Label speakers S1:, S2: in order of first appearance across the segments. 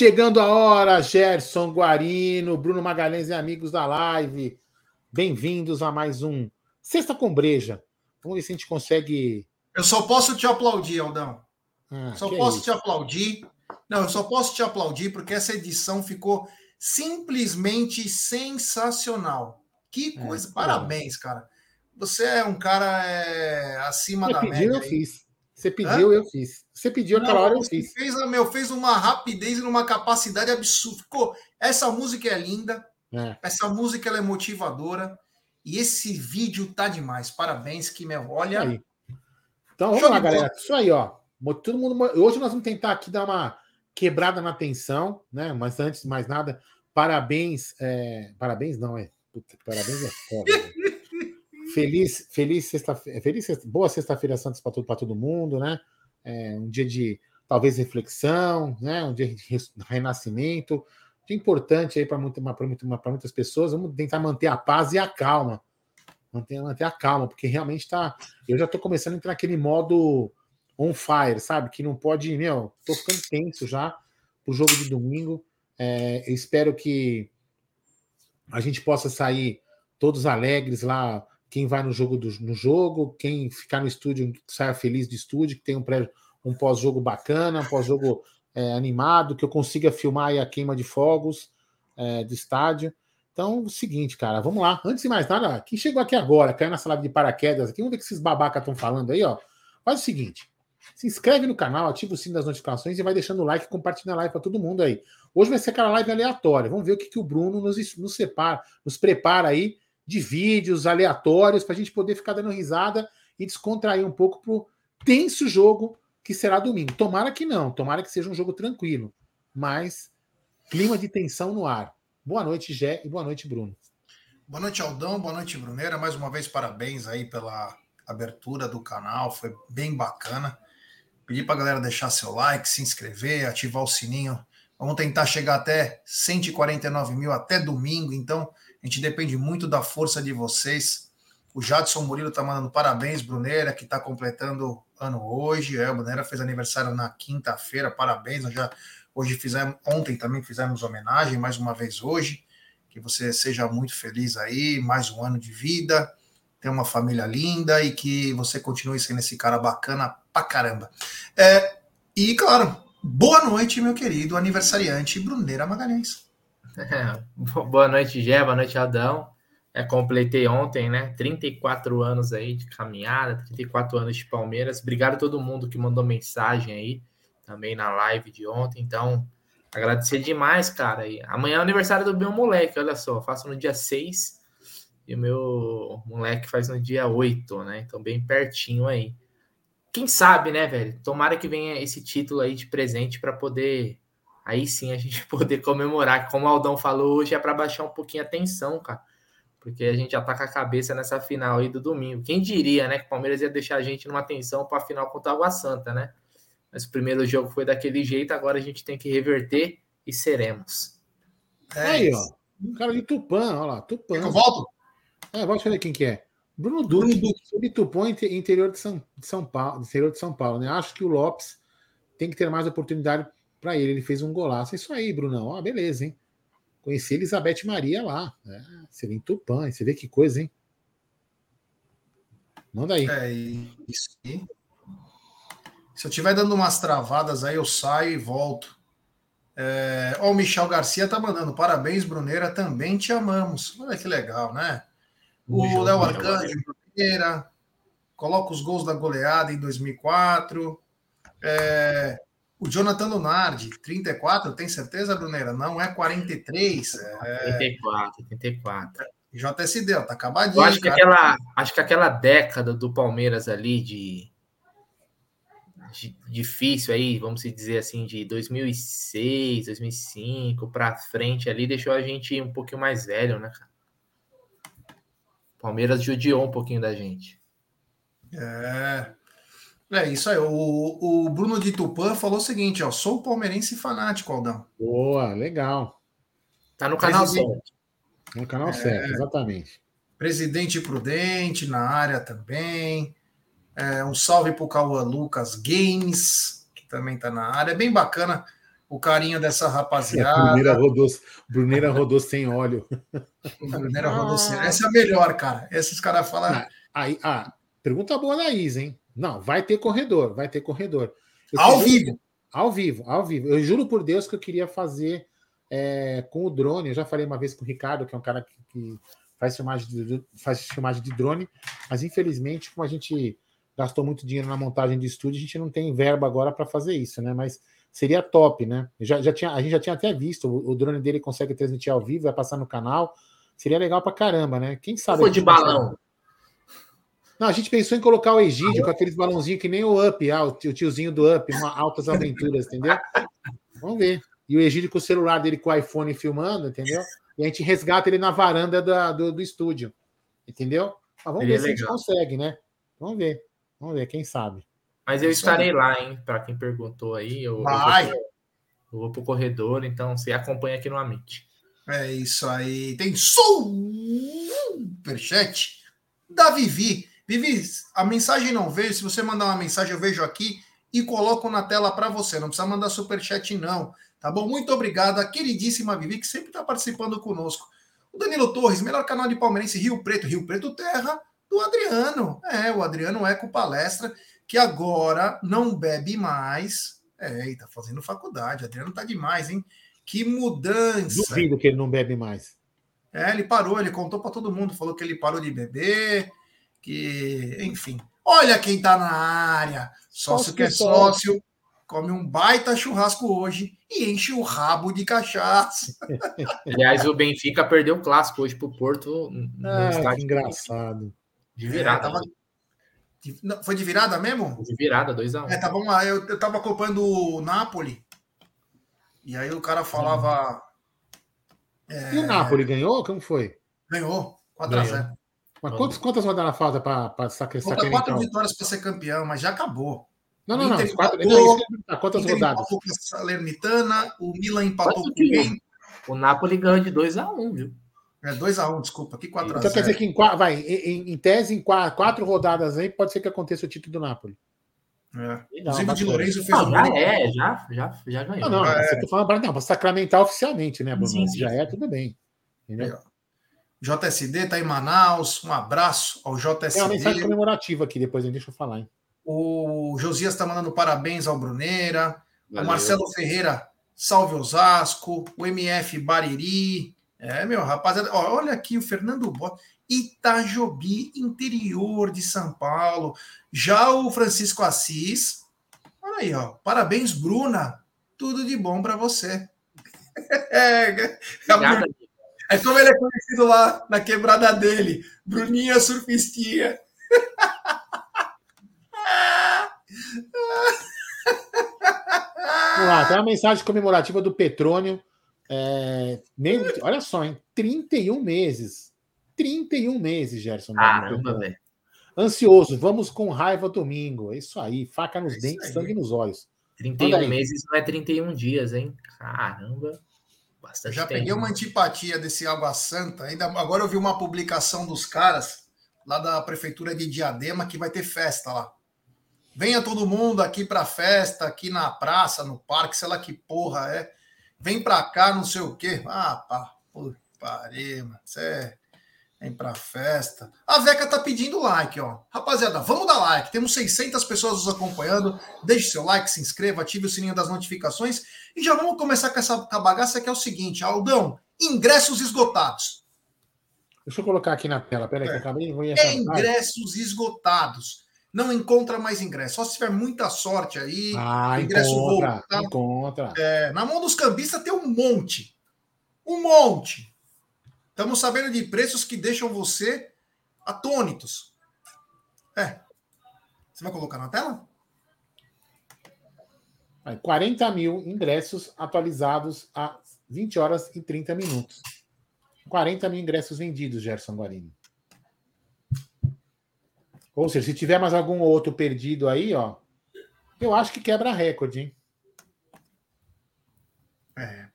S1: chegando a hora, Gerson Guarino, Bruno Magalhães e amigos da live. Bem-vindos a mais um Sexta com Breja. Vamos ver se a gente consegue.
S2: Eu só posso te aplaudir, Aldão. Ah, só posso é te aplaudir. Não, eu só posso te aplaudir porque essa edição ficou simplesmente sensacional. Que é, coisa. É, Parabéns, cara. Você é um cara é, acima da
S1: média. Eu fiz. Você pediu, Hã? eu fiz. Você pediu aquela hora, eu fiz.
S2: Fez, meu, fez uma rapidez e uma capacidade absurda. Ficou, essa música é linda. É. Essa música é motivadora. E esse vídeo tá demais. Parabéns, que meu, olha.
S1: Aí. Então vamos lá, galera. Isso aí, ó. Todo mundo. Hoje nós vamos tentar aqui dar uma quebrada na tensão, né? Mas antes de mais nada, parabéns. É... Parabéns, não, é. Puta, parabéns é foda. feliz, feliz sexta-feira. Feliz sexta... Boa sexta-feira Santos para todo, todo mundo, né? É um dia de talvez reflexão, né? Um dia de renascimento que importante aí para muito, muitas pessoas. Vamos tentar manter a paz e a calma. Manter, manter a calma, porque realmente está. Eu já estou começando a entrar naquele modo on fire, sabe? Que não pode. Meu, estou ficando tenso já o jogo de domingo. É, espero que a gente possa sair todos alegres lá. Quem vai no jogo, do, no jogo, quem ficar no estúdio, saia feliz do estúdio, que tenha um, um pós-jogo bacana, um pós-jogo é, animado, que eu consiga filmar a queima de fogos é, do estádio. Então, o seguinte, cara, vamos lá. Antes de mais nada, quem chegou aqui agora, caiu nessa live de paraquedas aqui, vamos ver o que esses babacas estão falando aí, ó. Faz o seguinte: se inscreve no canal, ativa o sino das notificações e vai deixando o like e compartilha a live para todo mundo aí. Hoje vai ser aquela live aleatória. Vamos ver o que, que o Bruno nos, nos separa, nos prepara aí de vídeos aleatórios para a gente poder ficar dando risada e descontrair um pouco pro tenso jogo que será domingo. Tomara que não, tomara que seja um jogo tranquilo, mas clima de tensão no ar. Boa noite, Gé, e boa noite, Bruno.
S2: Boa noite, Aldão, boa noite, Brunera. Mais uma vez, parabéns aí pela abertura do canal, foi bem bacana. Pedir para a galera deixar seu like, se inscrever, ativar o sininho. Vamos tentar chegar até 149 mil até domingo, então a gente depende muito da força de vocês. O Jadson Murilo está mandando parabéns, Brunera, que está completando ano hoje. É, Brunera fez aniversário na quinta-feira, parabéns. Nós já hoje fizemos, ontem também fizemos homenagem, mais uma vez hoje. Que você seja muito feliz aí, mais um ano de vida, tenha uma família linda e que você continue sendo esse cara bacana pra caramba. É, e claro, boa noite, meu querido aniversariante Brunera Magalhães.
S3: É, boa noite, Gé, boa noite, Adão. É, completei ontem, né? 34 anos aí de caminhada, 34 anos de Palmeiras. Obrigado a todo mundo que mandou mensagem aí também na live de ontem. Então, agradecer demais, cara. E amanhã é aniversário do meu moleque, olha só. Faço no dia 6 e o meu moleque faz no dia 8, né? Então, bem pertinho aí. Quem sabe, né, velho? Tomara que venha esse título aí de presente para poder. Aí sim a gente poder comemorar. Como o Aldão falou, hoje é para baixar um pouquinho a tensão, cara porque a gente já tá com a cabeça nessa final aí do domingo. Quem diria, né, que o Palmeiras ia deixar a gente numa tensão para a final contra o Água Santa, né? Mas o primeiro jogo foi daquele jeito, agora a gente tem que reverter e seremos.
S1: É aí, ó. Um cara de Tupã, olha lá, Tupã.
S2: Eu volto?
S1: É, volta ver quem que é. Bruno Duque, Bruno Duque. de Tupã, interior de São, de São Paulo, interior de São Paulo, né? Acho que o Lopes tem que ter mais oportunidade para ele. Ele fez um golaço. Isso aí, Brunão. Ó, beleza, hein? Conheci Elizabeth Maria lá. Né? Você vê em Tupã, você vê que coisa, hein? Manda aí.
S2: É isso aí. Se eu estiver dando umas travadas aí, eu saio e volto. É... Ó, o Michel Garcia tá mandando parabéns, Bruneira, também te amamos. Olha que legal, né? O Léo Arcanjo, Bruneira, coloca os gols da goleada em 2004. É... O Jonathan Lunardi, 34, tem certeza, Bruneira? Não é 43.
S3: É... 34, 34.
S2: JSD, ó, tá acabadinho.
S3: Eu acho que, aquela, acho que aquela década do Palmeiras ali de, de difícil aí, vamos dizer assim, de 2006, 2005 para frente ali, deixou a gente um pouquinho mais velho, né, cara? Palmeiras judiou um pouquinho da gente.
S2: É, é isso aí. O, o Bruno de Tupã falou o seguinte: ó, sou palmeirense fanático, Aldão.
S1: Boa, legal.
S3: Tá no canal certo.
S1: No canal é, certo, exatamente.
S2: Presidente Prudente na área também. É, um salve para o Cauã Lucas Games, que também está na área. É bem bacana o carinho dessa
S1: A
S2: rapaziada.
S1: Bruneira rodou, Bruneira rodou sem óleo.
S2: Bruneira rodou sem- Essa é a melhor, cara. Esses caras falam.
S1: Ah, Aí, ah, pergunta boa da Isa, hein? Não, vai ter corredor, vai ter corredor. Eu
S2: Ao
S1: queria-
S2: vivo.
S1: Ao vivo, ao vivo. Eu juro por Deus que eu queria fazer é, com o drone. Eu já falei uma vez com o Ricardo, que é um cara que, que faz, filmagem de, faz filmagem de drone, mas infelizmente, como a gente gastou muito dinheiro na montagem de estúdio, a gente não tem verba agora para fazer isso, né? Mas seria top, né? Já, já tinha, a gente já tinha até visto, o, o drone dele consegue transmitir ao vivo, vai passar no canal. Seria legal pra caramba, né? Quem sabe.
S3: Foi de
S1: gente consegue-
S3: balão.
S1: Não, a gente pensou em colocar o Egídio com aqueles balãozinhos que nem o Up, ah, o tio- tiozinho do Up, uma altas aventuras, entendeu? Vamos ver. E o Egídio com o celular dele com o iPhone filmando, entendeu? E a gente resgata ele na varanda da- do, do estúdio, entendeu? Mas vamos
S3: Seria
S1: ver se a gente consegue, né? Vamos ver. Vamos ver, quem sabe.
S3: Mas eu estarei lá, hein? Para quem perguntou aí. Eu, eu
S2: Vai.
S3: vou, eu vou pro corredor, então você acompanha aqui no Amit.
S2: É isso aí. Tem superchat da Vivi. Vivi, a mensagem não veio. Se você mandar uma mensagem, eu vejo aqui e coloco na tela para você. Não precisa mandar superchat, não. Tá bom? Muito obrigado, a queridíssima Vivi, que sempre está participando conosco. O Danilo Torres, melhor canal de palmeirense Rio Preto, Rio Preto Terra, do Adriano. É, o Adriano Eco Palestra, que agora não bebe mais. É, e tá fazendo faculdade. O Adriano tá demais, hein? Que mudança.
S1: Duvido que ele não bebe mais.
S2: É, ele parou, ele contou para todo mundo, falou que ele parou de beber, que, enfim. Olha quem tá na área. Sócio
S1: Sócio
S2: que é
S1: sócio.
S2: come um baita churrasco hoje e enche o rabo de cachaça.
S3: Aliás, o Benfica perdeu o clássico hoje pro Porto no
S1: Ah, que engraçado.
S3: de virada.
S2: É, tava- não, Foi de virada mesmo?
S3: De virada, 2x1.
S2: É, tava uma, eu, eu tava acompanhando o Napoli. E aí o cara falava.
S1: E o Napoli ganhou? Como foi?
S2: Ganhou, 4x0.
S1: Mas quantas, quantas rodadas falta para
S2: Falta
S1: sacramentar?
S2: quatro vitórias para ser campeão, mas já acabou.
S1: Não, não, não. Quatro-
S2: empatou,
S1: que Quantas
S2: Inter
S1: rodadas?
S2: empatou com a Salernitana, o Milan empatou com o
S3: que
S2: quem?
S3: O Napoli ganhou de 2x1, viu?
S2: É 2x1, desculpa, aqui 4x0.
S1: Então quer dizer que em, vai, em, em tese, em qua- quatro rodadas aí, pode ser que aconteça o título do Napoli.
S2: É.
S1: Legal,
S2: Inclusive o Di. Lorenzo fez
S3: Não,
S2: um
S3: já
S2: gol.
S3: é, já, já, já ganhou.
S1: Não, não,
S2: É.
S1: você tá falando para não, para sacramentar oficialmente, né, Bruno?
S3: Sim, sim.
S1: Já é, tudo bem. Entendeu?
S2: JSD tá em Manaus, um abraço ao
S1: Tem uma mensagem
S2: JSD.
S1: comemorativa aqui, depois hein, deixa eu falar. Hein?
S2: O Josias tá mandando parabéns ao Bruneira.
S3: Valeu.
S2: O Marcelo Ferreira, salve Osasco. O MF Bariri. É, meu, rapaziada. ó, olha aqui o Fernando Bota. Itajobi, interior de São Paulo. Já o Francisco Assis. Olha aí, ó. Parabéns, Bruna. Tudo de bom para você. É, é, a é como ele é conhecido lá na quebrada dele. Bruninha Surfistinha.
S1: Vamos lá, tem uma mensagem comemorativa do Petrônio. É, nem- olha só, hein? 31 meses. 31 meses, Gerson.
S3: Caramba, velho.
S1: Ansioso, vamos com raiva domingo. É isso aí, faca nos
S2: É
S1: dentes,
S2: aí.
S1: sangue nos olhos.
S3: 31
S1: Manda aí.
S3: meses não é 31 dias, hein? Caramba. Bastante
S2: Já
S3: tempo.
S2: peguei uma antipatia desse Água Santa. Ainda agora eu vi uma publicação dos caras lá da prefeitura de Diadema que vai ter festa lá. Venha todo mundo aqui pra festa, aqui na praça, no parque, sei lá que porra é. Vem pra cá, não sei o quê. Ah, pá, puta pariu, mano. Isso é. Vem pra festa. A Veca tá pedindo like, ó. Rapaziada, vamos dar like. Temos 600 pessoas nos acompanhando. Deixe seu like, se inscreva, ative o sininho das notificações. E já vamos começar com essa com bagaça que é o seguinte, Aldão, ingressos esgotados.
S1: Deixa eu colocar aqui na tela, peraí, que eu acabei vou ir
S2: É ingressos esgotados. Não encontra mais ingresso. Só se tiver muita sorte aí.
S1: Ah,
S2: ingresso
S1: encontra,
S2: voltar.
S1: encontra.
S2: É, na mão dos cambistas tem um monte. Um monte. Estamos sabendo de preços que deixam você atônitos. É. Você vai colocar na tela?
S1: Aí, 40 mil ingressos atualizados a 20 horas e 30 minutos. 40 mil ingressos vendidos, Gerson Guarini. Ou seja, se tiver mais algum outro perdido aí, ó, eu acho que quebra recorde, hein?
S2: É.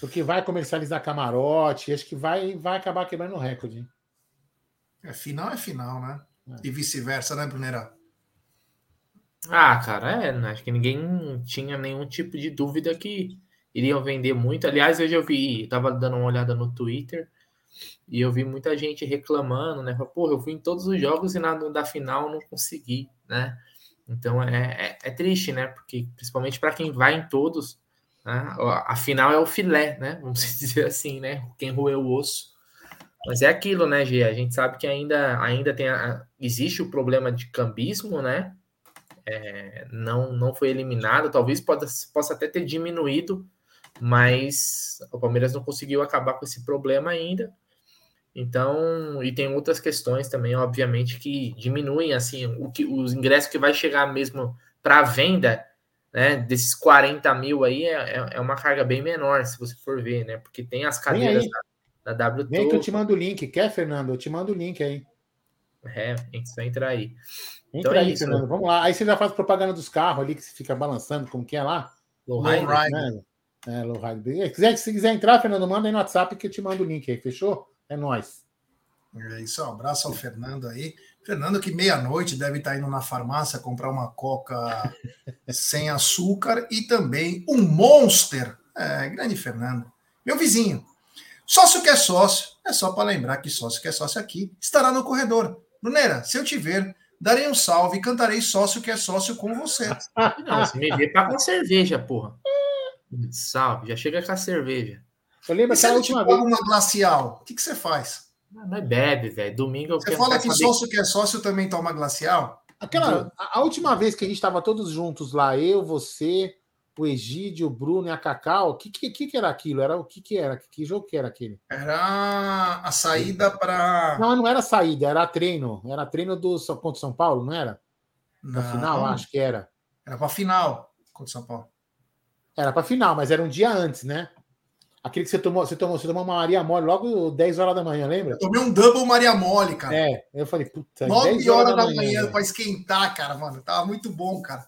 S1: Porque vai comercializar camarote, acho que vai, vai acabar quebrando recorde. Hein?
S2: É final é final, né?
S1: É.
S2: E vice-versa, né, Brunera?
S3: Ah, cara, é, acho que ninguém tinha nenhum tipo de dúvida que iriam vender muito. Aliás, hoje eu vi, tava dando uma olhada no Twitter e eu vi muita gente reclamando, né? Pô, eu fui em todos os jogos e na da final não consegui, né? Então é, é, é triste, né? Porque principalmente para quem vai em todos, né? a final é o filé, né? Vamos dizer assim, né? Quem roeu o osso. Mas é aquilo, né, Gê? A gente sabe que ainda, ainda tem a, existe o problema de cambismo, né? É, não, não foi eliminado, talvez possa, possa até ter diminuído, mas o Palmeiras não conseguiu acabar com esse problema ainda. Então, e tem outras questões também, obviamente, que diminuem assim o que os ingressos que vai chegar mesmo para venda, né? Desses 40 mil aí é, é, é uma carga bem menor, se você for ver, né? Porque tem as cadeiras da, da WTO.
S1: Vem que eu te mando o link. Quer, Fernando? Eu te mando o link aí.
S3: É, tem que entrar aí.
S1: Entra então, é aí, isso, Fernando. Né? Vamos lá. Aí você já faz propaganda dos carros ali que você fica balançando, como que é lá?
S3: Low Rider. Né?
S1: É, Low Rider. Se quiser, se quiser entrar, Fernando, manda aí no WhatsApp que eu te mando o link aí, fechou? É nóis.
S2: É isso, um abraço ao Fernando aí. Fernando, que meia-noite deve estar indo na farmácia comprar uma coca sem açúcar e também um Monster. É, grande Fernando. Meu vizinho. Sócio que é sócio, é só para lembrar que sócio que é sócio aqui estará no corredor. Bruneira, se eu te ver, darei um salve e cantarei sócio que é sócio com você.
S3: Não, você me vê para com cerveja, porra. Salve, já chega com a cerveja.
S2: Eu lembro que a última vez. uma glacial, o que, que você faz?
S3: Não, é bebe, velho. Domingo eu
S2: Você fala que saber... sócio que é sócio também toma glacial?
S1: Aquela, a, a, última vez que a gente estava todos juntos lá, eu, você, o Egídio, o Bruno e a Cacau, o que, que, que, era aquilo? Era o que, que era? Que jogo que era aquele?
S2: Era a saída para.
S1: Não, não era saída, era treino. Era treino do contra São Paulo, não era? Na final, acho que era.
S2: Era para final contra São Paulo.
S1: Era para final, mas era um dia antes, né? Aquele que você tomou, você tomou, você tomou uma Maria Mole logo 10 horas da manhã, lembra? Eu
S2: tomei um double Maria Mole, cara.
S1: É, eu falei, puta,
S2: 9 horas, da, da manhã, para esquentar, cara, mano. Tava muito bom, cara.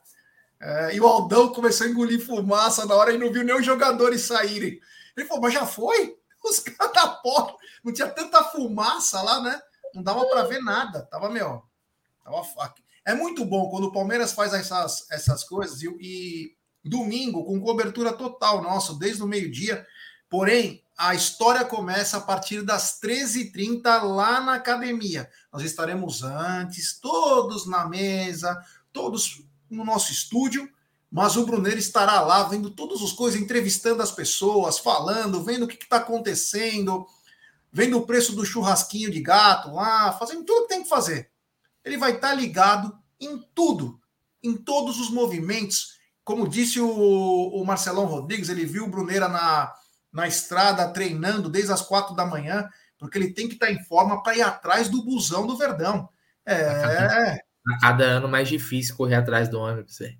S2: É, e o Aldão começou a engolir fumaça na hora e não viu nem os jogadores saírem. Ele falou, mas já foi? Os caras da porta. Não tinha tanta fumaça lá, né? Não dava para ver nada. Tava, meu. Tava... É muito bom quando o Palmeiras faz essas, essas coisas e, e domingo, com cobertura total nosso, desde o meio-dia Porém, a história começa a partir das 13h30 lá na academia. Nós estaremos antes, todos na mesa, todos no nosso estúdio, mas o Brunner estará lá vendo todas as coisas, entrevistando as pessoas, falando, vendo o que está acontecendo, vendo o preço do churrasquinho de gato lá, fazendo tudo que tem que fazer. Ele vai estar tá ligado em tudo, em todos os movimentos. Como disse o, o Marcelão Rodrigues, ele viu o Bruneira na na estrada, treinando desde as quatro da manhã, porque ele tem que estar em forma para ir atrás do busão do Verdão. É.
S3: A cada ano mais difícil correr atrás do ônibus.
S2: É,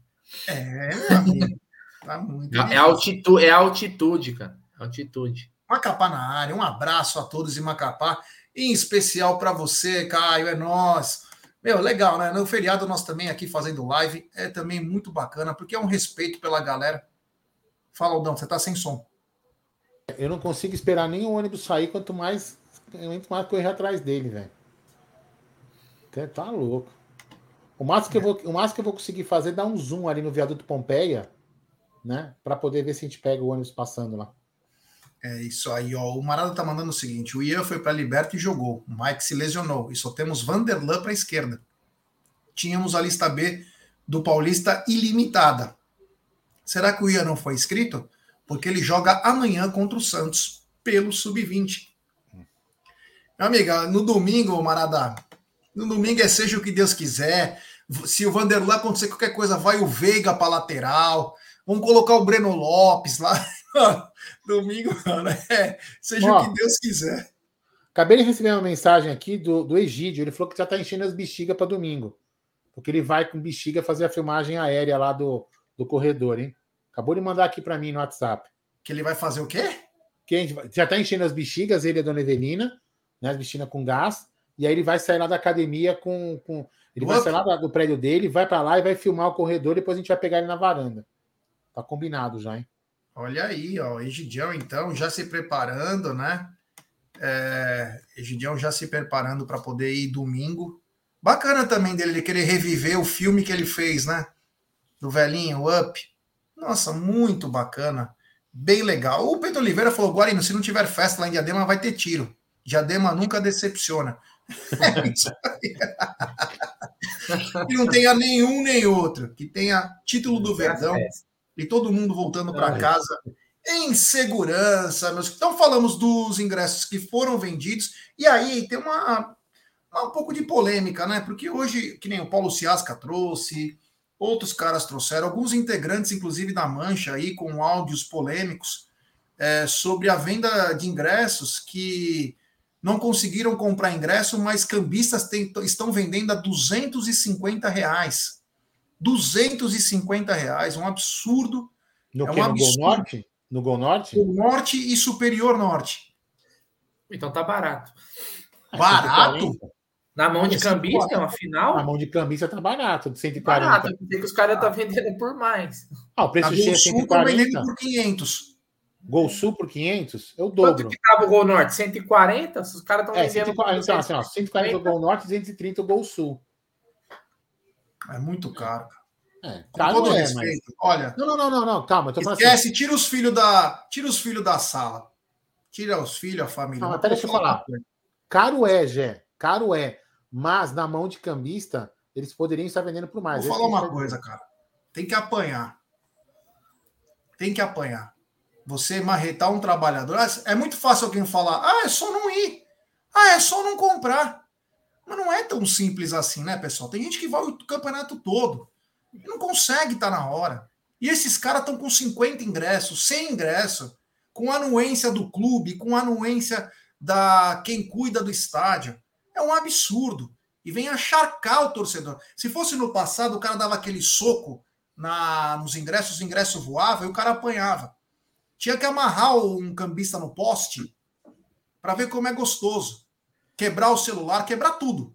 S2: é meu amigo. Tá muito
S3: é, altitude, é altitude, cara. Altitude.
S2: Macapá na área. Um abraço a todos em Macapá. Em especial para você, Caio. É nós. Meu, legal, né? No feriado nós também aqui fazendo live. É também muito bacana, porque é um respeito pela galera. Fala, Aldão, você tá sem som.
S1: Eu não consigo esperar nem o ônibus sair, quanto mais, quanto mais correr atrás dele, velho. Tá louco. O máximo, que eu vou, o máximo que eu vou conseguir fazer é dar um zoom ali no viaduto Pompeia, né? Para poder ver se a gente pega o ônibus passando lá.
S2: É isso aí, ó. O Marada tá mandando o seguinte: o Ian foi para Liberta e jogou. O Mike se lesionou. E só temos Vanderlan para a esquerda. Tínhamos a lista B do Paulista ilimitada. Será que o Ian não foi inscrito? porque ele joga amanhã contra o Santos pelo sub-20. Meu amiga, no domingo, Marada, no domingo é seja o que Deus quiser. Se o Vanderlan acontecer qualquer coisa, vai o Veiga para lateral. Vamos colocar o Breno Lopes lá. domingo, é, seja Ó, o que Deus quiser.
S1: Acabei de receber uma mensagem aqui do, do Egídio. Ele falou que já está enchendo as bexigas para domingo. Porque ele vai com bexiga fazer a filmagem aérea lá do, do corredor, hein? Acabou de mandar aqui para mim no WhatsApp.
S2: Que ele vai fazer o quê?
S1: Que gente, já está enchendo as bexigas, ele e a dona Evelina, né, as bexigas com gás, e aí ele vai sair lá da academia com. com ele vai sair lá do prédio dele, vai para lá e vai filmar o corredor, depois a gente vai pegar ele na varanda. Tá combinado já, hein?
S2: Olha aí, ó, Egidião, então, já se preparando, né? É, Egidião já se preparando para poder ir domingo. Bacana também dele ele querer reviver o filme que ele fez, né? do velhinho, Up. Nossa, muito bacana. Bem legal. O Pedro Oliveira falou: Guarino, se não tiver festa lá em Diadema, vai ter tiro. Diadema nunca decepciona. É isso aí. que não tenha nenhum nem outro. Que tenha título do Verdão e todo mundo voltando para casa em segurança. Meus... Então, falamos dos ingressos que foram vendidos. E aí tem uma, uma um pouco de polêmica, né? Porque hoje, que nem o Paulo Ciasca trouxe, outros caras trouxeram, alguns integrantes, inclusive da Mancha, aí com áudios polêmicos é, sobre a venda de ingressos que não conseguiram comprar ingresso, mas cambistas tem, estão vendendo a 250 reais. 250 reais, um absurdo.
S1: No, é um absurdo. no Gol Norte? No Gol Norte?
S2: O Norte e Superior Norte.
S3: Então tá barato.
S2: Barato?
S3: Na mão de cambista, uma final?
S1: Na mão de cambista tá barato, de 140. Barato,
S3: porque os caras estão tá vendendo por mais.
S1: Ah, o preço
S2: a
S1: cheio é 140.
S2: vendendo por 500.
S1: Gol Sul por 500? Eu dobro.
S3: Quanto que tava o Gol Norte? 140? Os caras estão
S1: é, vendendo 140, então, assim, ó, 140 o Gol Norte, 230 o Gol Sul.
S2: É muito caro.
S1: É, caro todo
S2: é, respeito. Mas...
S1: Olha. Não, não, não, não, calma.
S2: Esquece, assim. tira os filhos da, tira os filhos da sala. Tira os filhos, a família.
S1: Não, até deixa eu falar. Caro é, Gé. Caro é. Mas na mão de cambista, eles poderiam estar vendendo por mais.
S2: Vou falar uma coisa, cara. Tem que apanhar. Tem que apanhar. Você marretar um trabalhador. Ah, é muito fácil alguém falar: ah, é só não ir. Ah, é só não comprar. Mas não é tão simples assim, né, pessoal? Tem gente que vai o campeonato todo e não consegue estar na hora. E esses caras estão com 50 ingressos, 100 ingressos, com anuência do clube, com anuência da quem cuida do estádio. É um absurdo. E vem acharcar o torcedor. Se fosse no passado, o cara dava aquele soco na, nos ingressos, o ingresso voava e o cara apanhava. Tinha que amarrar um cambista no poste para ver como é gostoso. Quebrar o celular, quebrar tudo.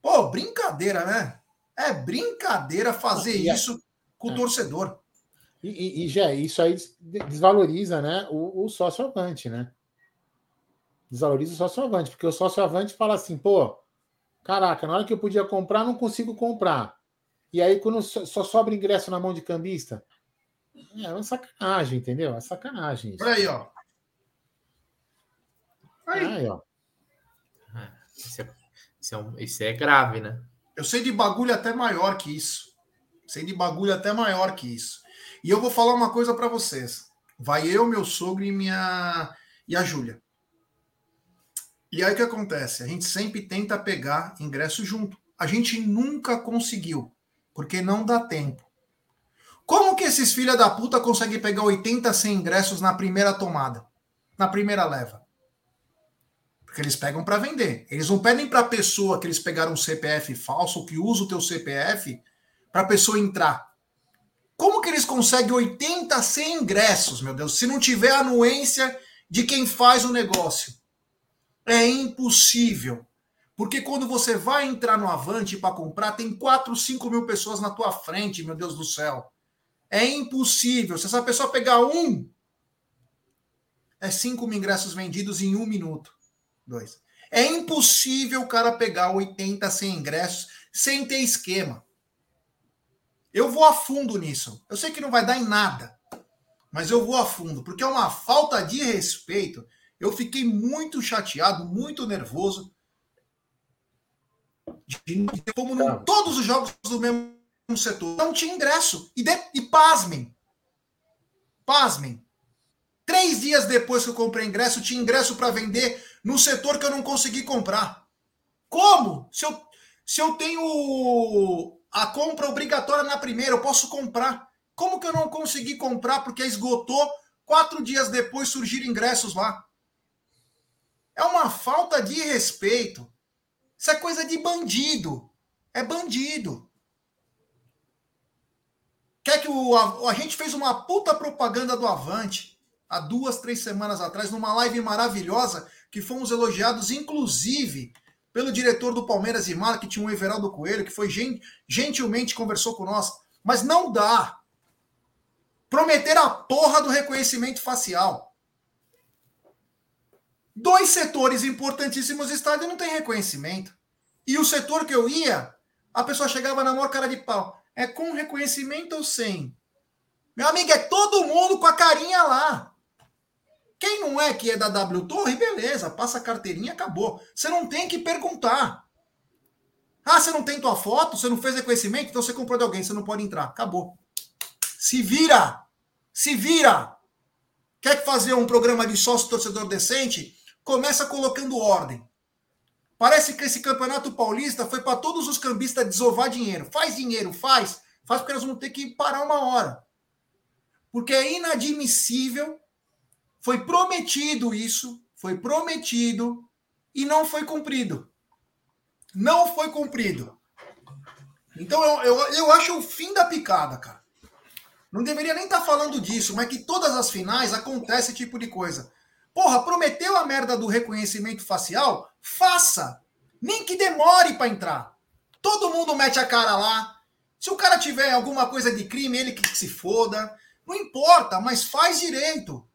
S2: Pô, brincadeira, né? É brincadeira fazer e isso com o é. torcedor.
S1: E, e, e, já, isso aí desvaloriza né, o, o sócio avante, né? Desvaloriza o sócio avante, porque o sócio avante fala assim, pô, caraca, na hora que eu podia comprar, não consigo comprar. E aí, quando só sobra ingresso na mão de cambista, é uma sacanagem, entendeu? É sacanagem.
S2: Isso. Olha aí, ó.
S1: Aí, aí ó.
S3: É, isso é, isso, é um, isso é grave, né?
S2: Eu sei de bagulho até maior que isso. Sei de bagulho até maior que isso. E eu vou falar uma coisa para vocês. Vai eu, meu sogro e minha e a Júlia. E aí o que acontece? A gente sempre tenta pegar ingresso junto. A gente nunca conseguiu, porque não dá tempo. Como que esses filha da puta conseguem pegar 80, 100 ingressos na primeira tomada? Na primeira leva? Porque eles pegam para vender. Eles não pedem para a pessoa que eles pegaram um CPF falso, que usa o teu CPF, para a pessoa entrar. Como que eles conseguem 80, 100 ingressos, meu Deus, se não tiver anuência de quem faz o negócio? É impossível. Porque quando você vai entrar no Avante para comprar, tem 4, 5 mil pessoas na tua frente, meu Deus do céu. É impossível. Se essa pessoa pegar um, é 5 mil ingressos vendidos em um minuto. Dois. É impossível o cara pegar 80, 100 ingressos sem ter esquema. Eu vou a fundo nisso. Eu sei que não vai dar em nada, mas eu vou a fundo, porque é uma falta de respeito. Eu fiquei muito chateado, muito nervoso. De, como não, todos os jogos do mesmo setor não tinha ingresso. E, de, e pasmem. Pasmem. Três dias depois que eu comprei ingresso, tinha ingresso para vender no setor que eu não consegui comprar. Como? Se eu, se eu tenho a compra obrigatória na primeira, eu posso comprar. Como que eu não consegui comprar porque esgotou? Quatro dias depois surgiram ingressos lá. É uma falta de respeito. Isso é coisa de bandido. É bandido. Quer que o. A, a gente fez uma puta propaganda do Avante há duas, três semanas atrás, numa live maravilhosa, que fomos elogiados, inclusive, pelo diretor do Palmeiras e Marketing, o Everaldo Coelho, que foi gentilmente conversou com nós. Mas não dá. Prometer a porra do reconhecimento facial. Dois setores importantíssimos do estádio não tem reconhecimento. E o setor que eu ia, a pessoa chegava na maior cara de pau. É com reconhecimento ou sem? Meu amigo, é todo mundo com a carinha lá. Quem não é que é da W Torre, beleza, passa a carteirinha, acabou. Você não tem que perguntar. Ah, você não tem tua foto, você não fez reconhecimento, então você comprou de alguém, você não pode entrar. Acabou. Se vira! Se vira! Quer fazer um programa de sócio torcedor decente? Começa colocando ordem. Parece que esse campeonato paulista foi para todos os cambistas desovar dinheiro. Faz dinheiro, faz. Faz porque nós vamos ter que parar uma hora. Porque é inadmissível foi prometido isso, foi prometido e não foi cumprido. Não foi cumprido. Então eu, eu, eu acho o fim da picada, cara. Não deveria nem estar tá falando disso, mas que todas as finais acontece esse tipo de coisa. Porra, prometeu a merda do reconhecimento facial? Faça! Nem que demore para entrar. Todo mundo mete a cara lá. Se o cara tiver alguma coisa de crime, ele que se foda. Não importa, mas faz direito.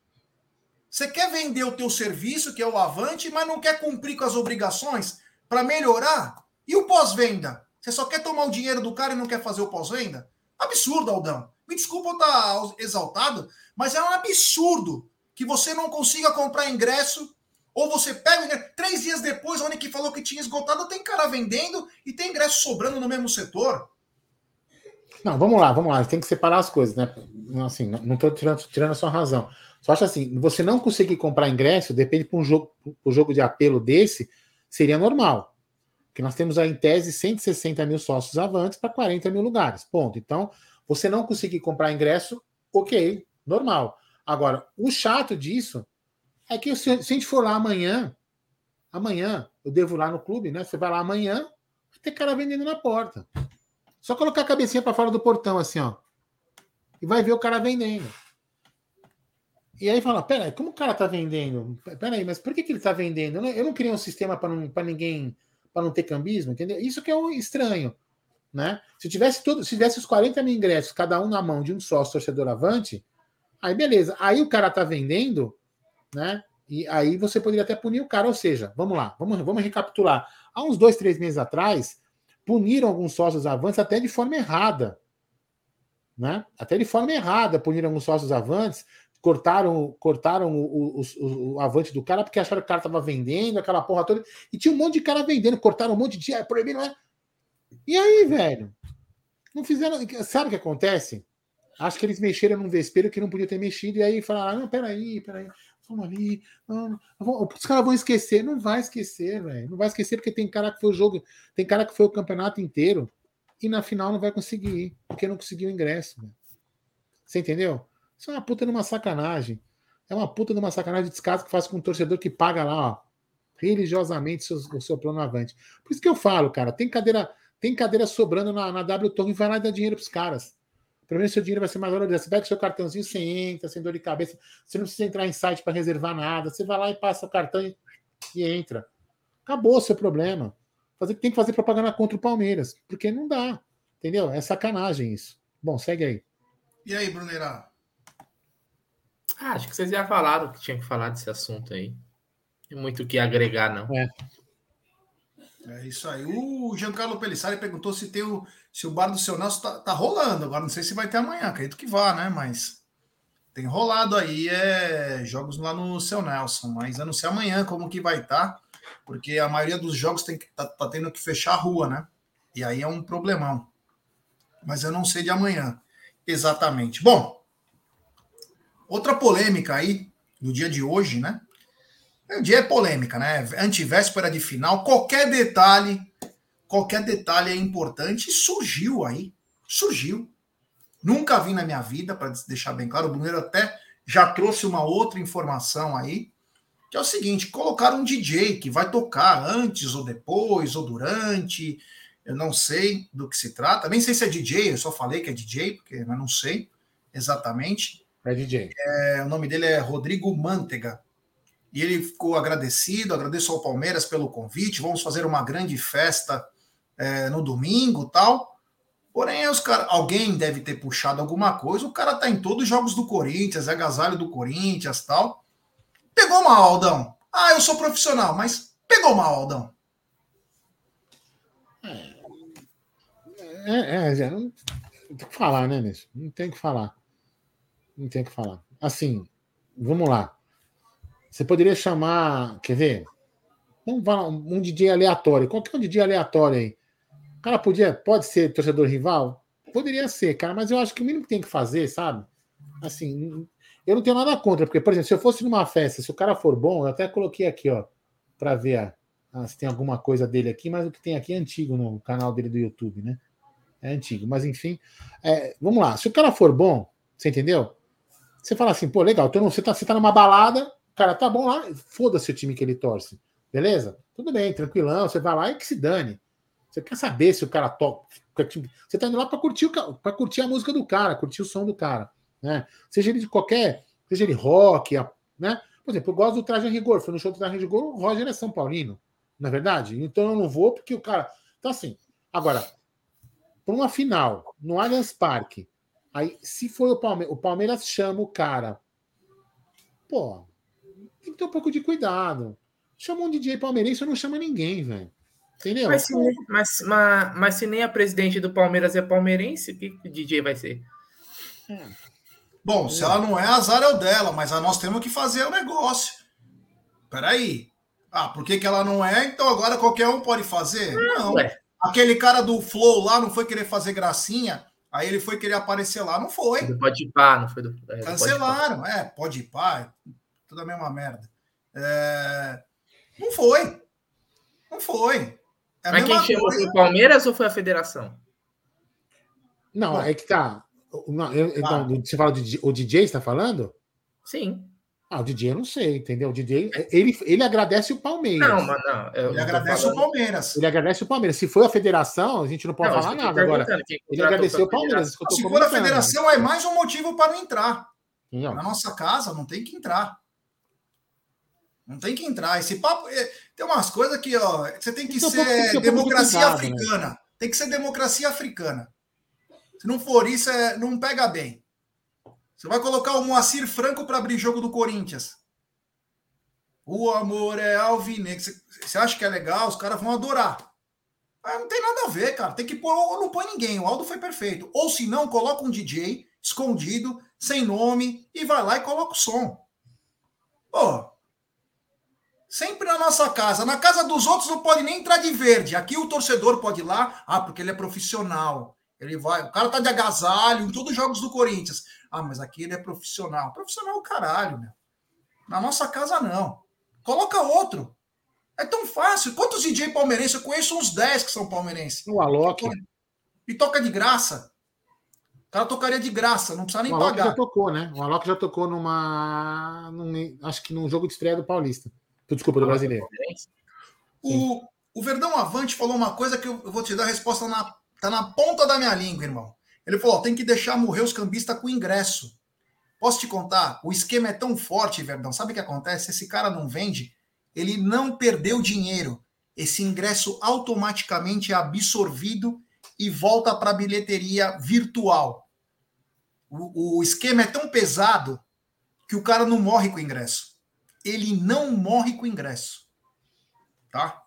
S2: Você quer vender o teu serviço, que é o Avante, mas não quer cumprir com as obrigações para melhorar? E o pós-venda? Você só quer tomar o dinheiro do cara e não quer fazer o pós-venda? Absurdo, Aldão. Me desculpa eu estar tá exaltado, mas é um absurdo que você não consiga comprar ingresso ou você pega o ingresso. Três dias depois, onde que falou que tinha esgotado, tem cara vendendo e tem ingresso sobrando no mesmo setor.
S1: Não, vamos lá, vamos lá. Tem que separar as coisas, né? Assim, não estou tirando, tirando a sua razão. Só acho assim, você não conseguir comprar ingresso, depende para um jogo, um jogo de apelo desse, seria normal. Porque nós temos aí, em tese, 160 mil sócios avantes para 40 mil lugares. Ponto. Então, você não conseguir comprar ingresso, ok, normal. Agora, o chato disso é que se, a gente for lá amanhã, amanhã, eu devo lá no clube, né? Você vai lá amanhã, vai ter cara vendendo na porta. Só colocar a cabecinha para fora do portão, assim, ó. E vai ver o cara vendendo. E aí fala, peraí, como o cara tá vendendo? Peraí, mas por que, que ele tá vendendo? Eu não, eu não criei um sistema para ninguém, para não ter cambismo, entendeu? Isso que é um estranho, né? Se tivesse tudo, se tivesse os 40 mil ingressos, cada um na mão de um sócio torcedor avante, aí beleza. Aí o cara tá vendendo, né? E aí você poderia até punir o cara, ou seja, vamos lá, vamos, vamos recapitular. Há uns dois, três meses atrás, puniram alguns sócios avantes até de forma errada. Né? Até de forma errada, puniram alguns sócios avantes, cortaram, cortaram o, o, o, o, avante do cara porque acharam que o cara estava vendendo, aquela porra toda. E tinha um monte de cara vendendo, cortaram um monte de. É proibido, não é? E aí, velho? Não fizeram. Sabe o que acontece? Acho que eles mexeram num vespeiro que não podia ter mexido, e aí falaram: ah, não, peraí, peraí, vamos ali. Os caras vão esquecer. Não vai esquecer, velho. Não vai esquecer porque tem cara que foi o jogo, tem cara que foi o campeonato inteiro e na final não vai conseguir ir, porque não conseguiu o ingresso. Véio. Você entendeu? Isso é uma puta de uma sacanagem. É uma puta de uma sacanagem de descaso que faz com um torcedor que paga lá, ó, religiosamente seu, o seu plano avante. Por isso que eu falo, cara, tem cadeira, tem cadeira sobrando na, na W Torre, vai lá e dá dinheiro pros caras. Pelo menos seu dinheiro vai ser mais valorizado. Você pega o seu cartãozinho, você entra, sem dor de cabeça. Você não precisa entrar em site para reservar nada. Você vai lá e passa o cartão e, e entra. Acabou o seu problema. Fazer, tem que fazer propaganda contra o Palmeiras, porque não dá. Entendeu? É sacanagem isso. Bom, segue aí.
S2: E aí, Brunerá?
S3: Ah, acho que vocês já falaram que tinha que falar desse assunto aí. Tem muito o que agregar, não.
S2: É. É isso aí. O Giancarlo Pelissari perguntou se tem o, se o bar do seu Nelson tá, tá, rolando. Agora não sei se vai ter amanhã, acredito que vá, né? Mas tem rolado aí é, jogos lá no seu Nelson. Mas eu não sei amanhã como que vai estar, tá, porque a maioria dos jogos tem que, tá, tá tendo que fechar a rua, né? E aí é um problemão. Mas eu não sei de amanhã exatamente. Bom, Outra polêmica aí, no dia de hoje, né? O dia é polêmica, né? Antivéspera de final, qualquer detalhe, qualquer detalhe é importante e surgiu aí. Surgiu. Nunca vi na minha vida, para deixar bem claro, o Bruneiro até já trouxe uma outra informação aí, que é o seguinte: colocar um DJ que vai tocar antes ou depois ou durante, eu não sei do que se trata, nem sei se é DJ, eu só falei que é DJ, porque mas não sei exatamente.
S1: É DJ.
S2: É, o nome dele é Rodrigo Mantega. E ele ficou agradecido, agradeço ao Palmeiras pelo convite. Vamos fazer uma grande festa é, no domingo tal. Porém, os cara, alguém deve ter puxado alguma coisa. O cara tá em todos os jogos do Corinthians, é agasalho do Corinthians tal. Pegou mal, Aldão. Ah, eu sou profissional, mas pegou mal, Aldão.
S1: É, é, é tem que falar, né, Nisso? Não tem que falar. Não tem que falar. Assim, vamos lá. Você poderia chamar, quer ver? Vamos falar um DJ aleatório. Qualquer um DJ aleatório aí. Cara podia, pode ser torcedor rival? Poderia ser, cara, mas eu acho que o mínimo que tem que fazer, sabe? Assim, eu não tenho nada contra, porque, por exemplo, se eu fosse numa festa, se o cara for bom, eu até coloquei aqui, ó, para ver ah, se tem alguma coisa dele aqui, mas o que tem aqui é antigo no canal dele do YouTube, né? É antigo, mas enfim. É, vamos lá, se o cara for bom, você entendeu? Você fala assim, pô, legal, então você tá, você tá numa balada, cara, tá bom lá, foda-se o time que ele torce, beleza? Tudo bem, tranquilão, você vai lá e que se dane. Você quer saber se o cara toca. Você tá indo lá para curtir, pra curtir a música do cara, curtir o som do cara. Né? Seja ele de qualquer. Seja ele rock, né? Por exemplo, eu gosto do Traje Rigor. Foi no show do Traje Rigor, o Roger é São Paulino, na é verdade? Então eu não vou porque o cara. Então, assim, agora, para uma final, no Allianz Parque, aí, se for o Palmeiras, o Palmeiras chama o cara. Pô, tem que ter um pouco de cuidado. Chama um DJ palmeirense, não chama ninguém, velho. Entendeu?
S3: Mas se, mas, mas, mas se nem a presidente do Palmeiras é palmeirense, o que o DJ vai ser?
S2: É. Bom, se ela não é, azar é o dela, mas nós temos que fazer o negócio. Peraí. Ah, por que, que ela não é? Então agora qualquer um pode fazer? Não. Ué. Aquele cara do Flow lá não foi querer fazer gracinha, aí ele foi querer aparecer lá, não foi.
S3: Pode ir pá, não foi do.
S2: É, Cancelaram, é, pode ir pá, tudo a mesma merda. É... Não foi. Não foi.
S3: É Mas quem chamou foi o Palmeiras ou foi a federação?
S1: Não, é que tá. Não, eu, então, você fala de, o DJ está falando?
S3: Sim.
S1: Ah, o DJ eu não sei, entendeu? O DJ, ele, ele agradece o Palmeiras.
S2: Não, mas não. ele agradece falando... o Palmeiras.
S1: Ele agradece o Palmeiras. Se foi a federação, a gente não pode não, falar nada agora. Ele agradeceu o Palmeiras.
S2: Se for a federação, é mais um motivo para não entrar. Não. Na nossa casa, não tem que entrar. Não tem que entrar. Esse papo. É, tem umas coisas que, ó, você tem que então, ser democracia cuidado, né? africana. Né? Tem que ser democracia africana. Se não for isso, é, não pega bem. Você vai colocar o Moacir Franco para abrir jogo do Corinthians. O amor é alvinegro. Você acha que é legal? Os caras vão adorar. Mas não tem nada a ver, cara. Tem que pôr, ou não põe ninguém. O Aldo foi perfeito. Ou se não, coloca um DJ escondido, sem nome, e vai lá e coloca o som. Pô, sempre na nossa casa. Na casa dos outros não pode nem entrar de verde. Aqui o torcedor pode ir lá, ah, porque ele é profissional. Ele vai, o cara tá de agasalho em todos os jogos do Corinthians. Ah, mas aqui ele é profissional. Profissional é o caralho, meu. Na nossa casa, não. Coloca outro. É tão fácil. Quantos DJ palmeirenses? Eu conheço uns 10 que são palmeirenses.
S1: O Alok.
S2: E toca de graça. O cara tocaria de graça, não precisa nem o Alok pagar.
S1: já tocou, né? O Alok já tocou numa. Num, acho que num jogo de estreia do Paulista. Desculpa, do brasileiro.
S2: O, o Verdão Avante falou uma coisa que eu vou te dar a resposta na Tá na ponta da minha língua, irmão. Ele falou: tem que deixar morrer os cambistas com ingresso. Posso te contar? O esquema é tão forte, Verdão. Sabe o que acontece? Esse cara não vende, ele não perdeu dinheiro. Esse ingresso automaticamente é absorvido e volta para a bilheteria virtual. O, o esquema é tão pesado que o cara não morre com o ingresso. Ele não morre com ingresso. Tá?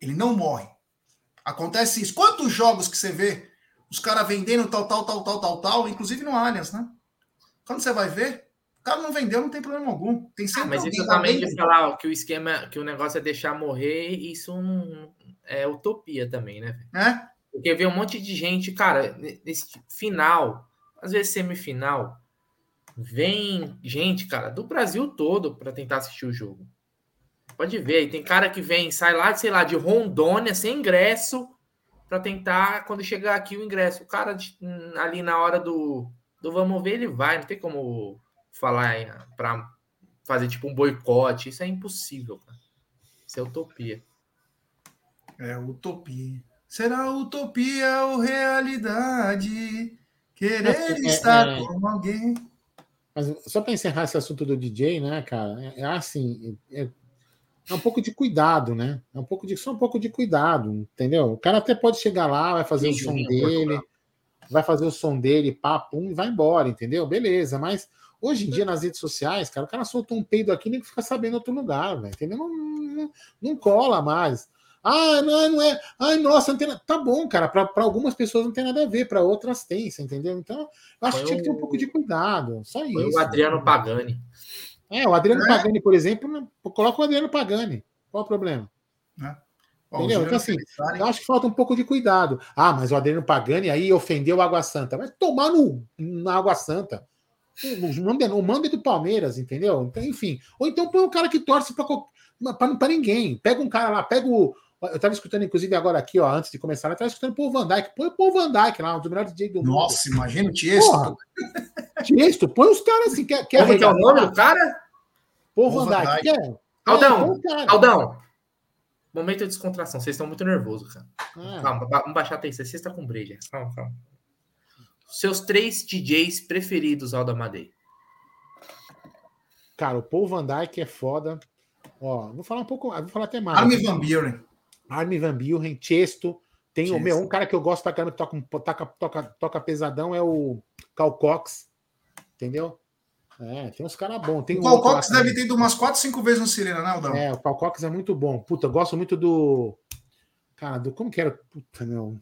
S2: Ele não morre. Acontece isso. Quantos jogos que você vê os caras vendendo tal, tal, tal, tal, tal, tal, inclusive no Allianz, né? Quando você vai ver, o cara não vendeu, não tem problema algum. Tem
S3: ah, sempre ah, mas isso também de falar que o esquema, que o negócio é deixar morrer, isso é utopia também, né?
S2: É?
S3: Porque vê um monte de gente, cara, nesse final, às vezes semifinal, vem gente, cara, do Brasil todo para tentar assistir o jogo. Pode ver, tem cara que vem, sai lá, sei lá, de Rondônia, sem ingresso, para tentar, quando chegar aqui, o ingresso. O cara ali na hora do, do vamos ver, ele vai, não tem como falar para fazer tipo um boicote. Isso é impossível, cara. Isso é utopia.
S2: É utopia. Será utopia ou realidade? Querer é, é, estar é, com alguém.
S1: Mas só para encerrar esse assunto do DJ, né, cara? É, é assim, é, é um pouco de cuidado, né? É um pouco de só um pouco de cuidado, entendeu? O cara até pode chegar lá, vai fazer Sim, o som dele, vai fazer o som dele, papo, e vai embora, entendeu? Beleza, mas hoje em dia nas redes sociais, cara, o cara soltou um peido aqui nem fica sabendo outro lugar, velho, entendeu? Não, não, não, cola mais. Ah, não, não é. Ai, nossa, não tem nada. Tá bom, cara. Para algumas pessoas não tem nada a ver, para outras tem, você entendeu? Então, eu acho Foi que tinha que ter um pouco de cuidado. Só Foi isso.
S3: o Adriano Pagani.
S1: É, o Adriano é. Pagani, por exemplo, coloca o Adriano Pagani. Qual o problema? É. Entendeu? Então, assim, eu acho que falta um pouco de cuidado. Ah, mas o Adriano Pagani aí ofendeu o Água Santa. Vai tomar no, na Água Santa. O mando, é, o mando é do Palmeiras, entendeu? Então, enfim. Ou então põe um cara que torce para ninguém. Pega um cara lá, pega o. Eu estava escutando, inclusive, agora aqui, ó, antes de começar, eu estava escutando o Paul Van Dyke. Põe o Paul Van Dyke lá, um dos melhores DJ do
S2: mundo. Nossa, imagina o Tiesto.
S1: Tiesto, põe os caras assim. Quer,
S3: quer Como é, é o nome do cara?
S1: Paul Van Dyke. Quer,
S3: Aldão, é, Aldão. Momento de descontração. Vocês estão muito nervosos, cara. É. Calma, vamos baixar a atenção. Vocês estão com breja. Calma, calma. Seus três DJs preferidos, Alda Madeira.
S1: Cara, o Paul Van Dyke é foda. Ó, vou falar um pouco, vou falar até mais.
S2: Armin Van Buren.
S1: Armin Van Buren, Chesto. Tem o meu, um cara que eu gosto pra caramba que toca, toca, toca, toca pesadão é o Cal Cox. Entendeu? É, tem uns caras bons. Tem
S2: o Cal Cox deve ter ido umas 4, 5 vezes no Sirena, né, Aldão?
S1: É, o Cal Cox é muito bom. Puta, eu gosto muito do. Cara, do. Como que era? Puta, meu.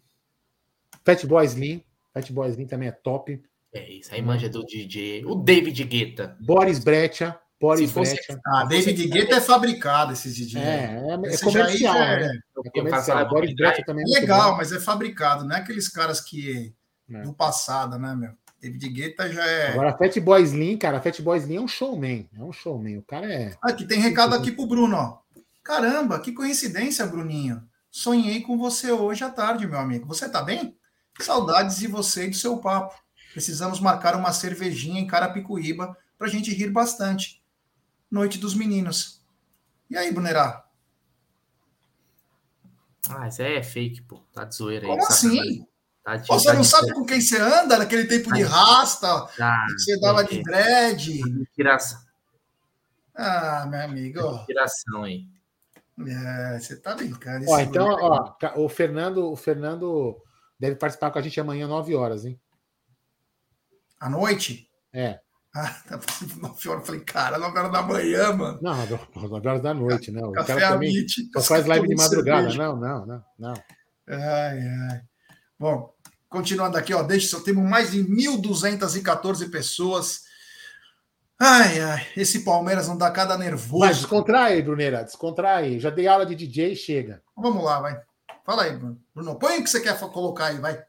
S1: Fat Boy Slim. Fat Boy Slim também é top.
S3: É isso, aí manja do DJ. O David Guetta.
S1: Boris Brecha. Boris Brecha.
S2: Ah, David Guetta é fabricado, esses DJs.
S1: É, é, é comercial, é, né? É comercial. Boris Brecha também
S2: é legal, bom. mas é fabricado, não é aqueles caras que. É. do passado, né, meu? David Guetta já é.
S1: Agora, Fat Boy Slim, cara, Fat Boy Slim é um showman. É um showman. O cara é.
S2: Aqui tem recado aqui pro Bruno, ó. Caramba, que coincidência, Bruninho. Sonhei com você hoje à tarde, meu amigo. Você tá bem? Saudades de você e do seu papo. Precisamos marcar uma cervejinha em Carapicuíba pra gente rir bastante. Noite dos Meninos. E aí, Brunerá?
S3: Ah, isso aí é fake, pô. Tá de zoeira aí.
S2: Como assim? Tá de, você tá não sabe com quem você anda naquele tempo de rasta? Ah, você dava de dread?
S3: Tiração.
S2: Ah, meu amigo.
S3: Tiração aí.
S2: É, você tá brincando.
S1: Ó, então, ó, o Fernando, o Fernando deve participar com a gente amanhã, 9 horas, hein?
S2: À noite?
S1: É.
S2: Ah, tá 9 horas. Falei, cara, 9 horas da manhã, mano.
S1: Não, 9 horas da noite, não. Café o cara também só faz live de madrugada. Não, não, não, não.
S2: Ai, ai. Bom, continuando aqui, ó, deixa só temos mais de 1.214 pessoas. Ai, ai, esse Palmeiras não dá cada nervoso. Mas
S1: descontrai, Bruneira, descontrai. Já dei aula de DJ, chega.
S2: Vamos lá, vai. Fala aí, Bruno. Põe o que você quer colocar aí, vai.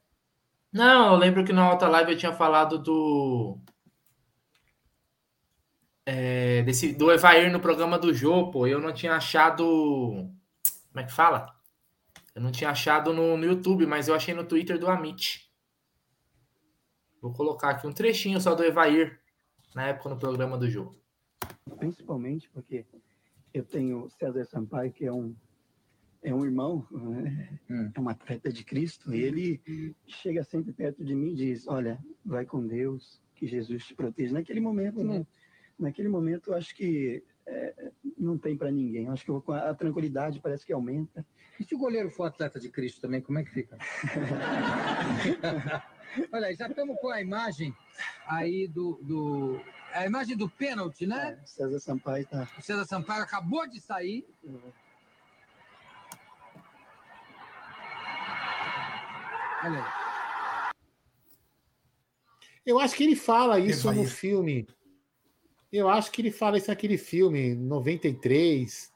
S3: Não, eu lembro que na outra live eu tinha falado do é, desse, do Evair no programa do Jô, pô, eu não tinha achado. Como é que fala? Eu não tinha achado no, no YouTube, mas eu achei no Twitter do Amit. Vou colocar aqui um trechinho só do Evair, na época no programa do Jô.
S4: Principalmente porque eu tenho César Sampaio, que é um, é um irmão, né? hum. é um atleta de Cristo, e ele chega sempre perto de mim e diz: Olha, vai com Deus, que Jesus te proteja. Naquele momento, né? Naquele momento, eu acho que é, não tem para ninguém. Eu acho que a tranquilidade parece que aumenta.
S5: E se o goleiro for atleta de Cristo também, como é que fica? Olha, já estamos com a imagem aí do, do a imagem do pênalti, né?
S4: É, César Sampaio tá.
S5: O César Sampaio acabou de sair. Olha aí.
S1: Eu acho que ele fala isso no filme. Eu acho que ele fala isso naquele filme, 93.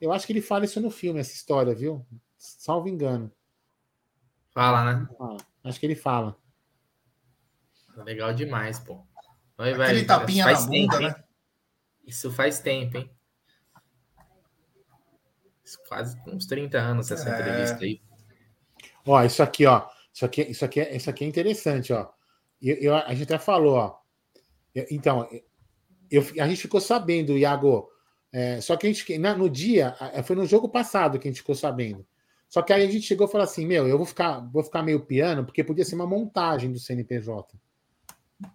S1: Eu acho que ele fala isso no filme, essa história, viu? Salvo engano.
S3: Fala, né?
S1: Acho que ele fala.
S3: Legal demais, pô.
S2: Oi, Aquele velho, tapinha na bunda, tempo, né?
S3: Isso faz tempo, hein? Quase uns 30 anos essa é... entrevista aí.
S1: Ó, isso aqui, ó. Isso aqui, isso aqui, isso aqui é interessante, ó. Eu, eu, a gente até falou, ó. Então, eu, a gente ficou sabendo, Iago. É, só que a gente, no dia, foi no jogo passado que a gente ficou sabendo. Só que aí a gente chegou e falou assim: Meu, eu vou ficar, vou ficar meio piano, porque podia ser uma montagem do CNPJ.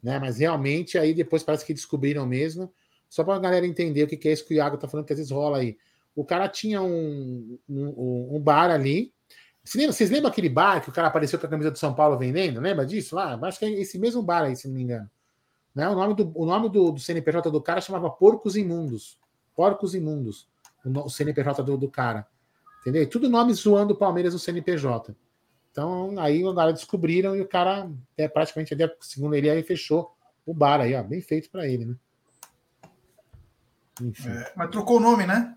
S1: Né? Mas realmente, aí depois parece que descobriram mesmo. Só para a galera entender o que, que é isso que o Iago tá falando, que às vezes rola aí. O cara tinha um, um, um bar ali. Vocês lembram, vocês lembram aquele bar que o cara apareceu com a camisa do São Paulo vendendo? Lembra disso lá? Acho que é esse mesmo bar aí, se não me engano. Né? O nome, do, o nome do, do CNPJ do cara chamava Porcos Imundos. Porcos Imundos. O, o CNPJ do, do cara. Entendeu? Tudo nome zoando o Palmeiras no CNPJ. Então, aí agora descobriram e o cara, é, praticamente, segundo ele, aí fechou o bar aí, ó. Bem feito para ele, né?
S2: É, mas trocou o nome, né?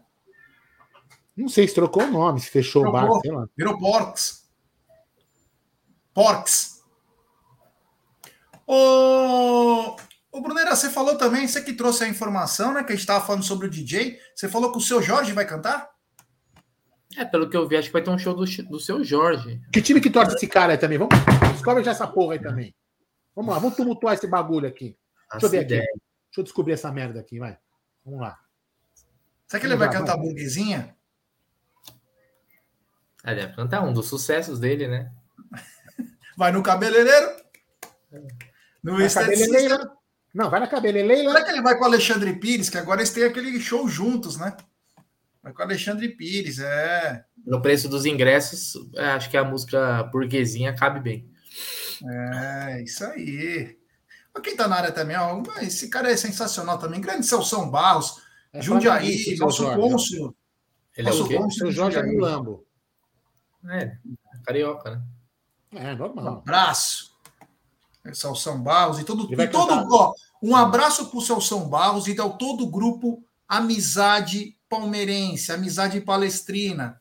S1: Não sei se trocou o nome, se fechou trocou, o bar, sei lá.
S2: Virou Porks. Porks. Ô, ô Brunera, você falou também, você que trouxe a informação, né? Que a gente estava falando sobre o DJ. Você falou que o seu Jorge vai cantar?
S3: É, pelo que eu vi, acho que vai ter um show do, do seu Jorge.
S1: Que time que torce esse cara aí também? Vamos descobre já essa porra aí também. Vamos lá, vamos tumultuar esse bagulho aqui. Deixa eu ver aqui. Deixa eu descobrir essa merda aqui, vai. Vamos lá.
S2: Será que ele vai, vai cantar vai. burguesinha?
S3: É, deve cantar um dos sucessos dele, né?
S2: Vai no cabeleireiro? No
S1: cabeleireiro? Não, vai na cabeleireira.
S2: Será que ele vai com o Alexandre Pires? Que agora eles têm aquele show juntos, né? Vai com o Alexandre Pires, é.
S3: No preço dos ingressos, é, acho que a música burguesinha cabe bem.
S2: É, isso aí. Quem tá na área também, ó, esse cara é sensacional também. Grande Celso Barros, é Jundiaí, nosso cônsul.
S1: Ele nosso é o quê? Cônsul, Jorge Lambo.
S3: É, carioca, né?
S1: É, normal. Um
S2: abraço. Celso Barros e todo. E todo ó, um abraço pro Celso Barros e ao todo o grupo Amizade Palmeirense, Amizade Palestrina.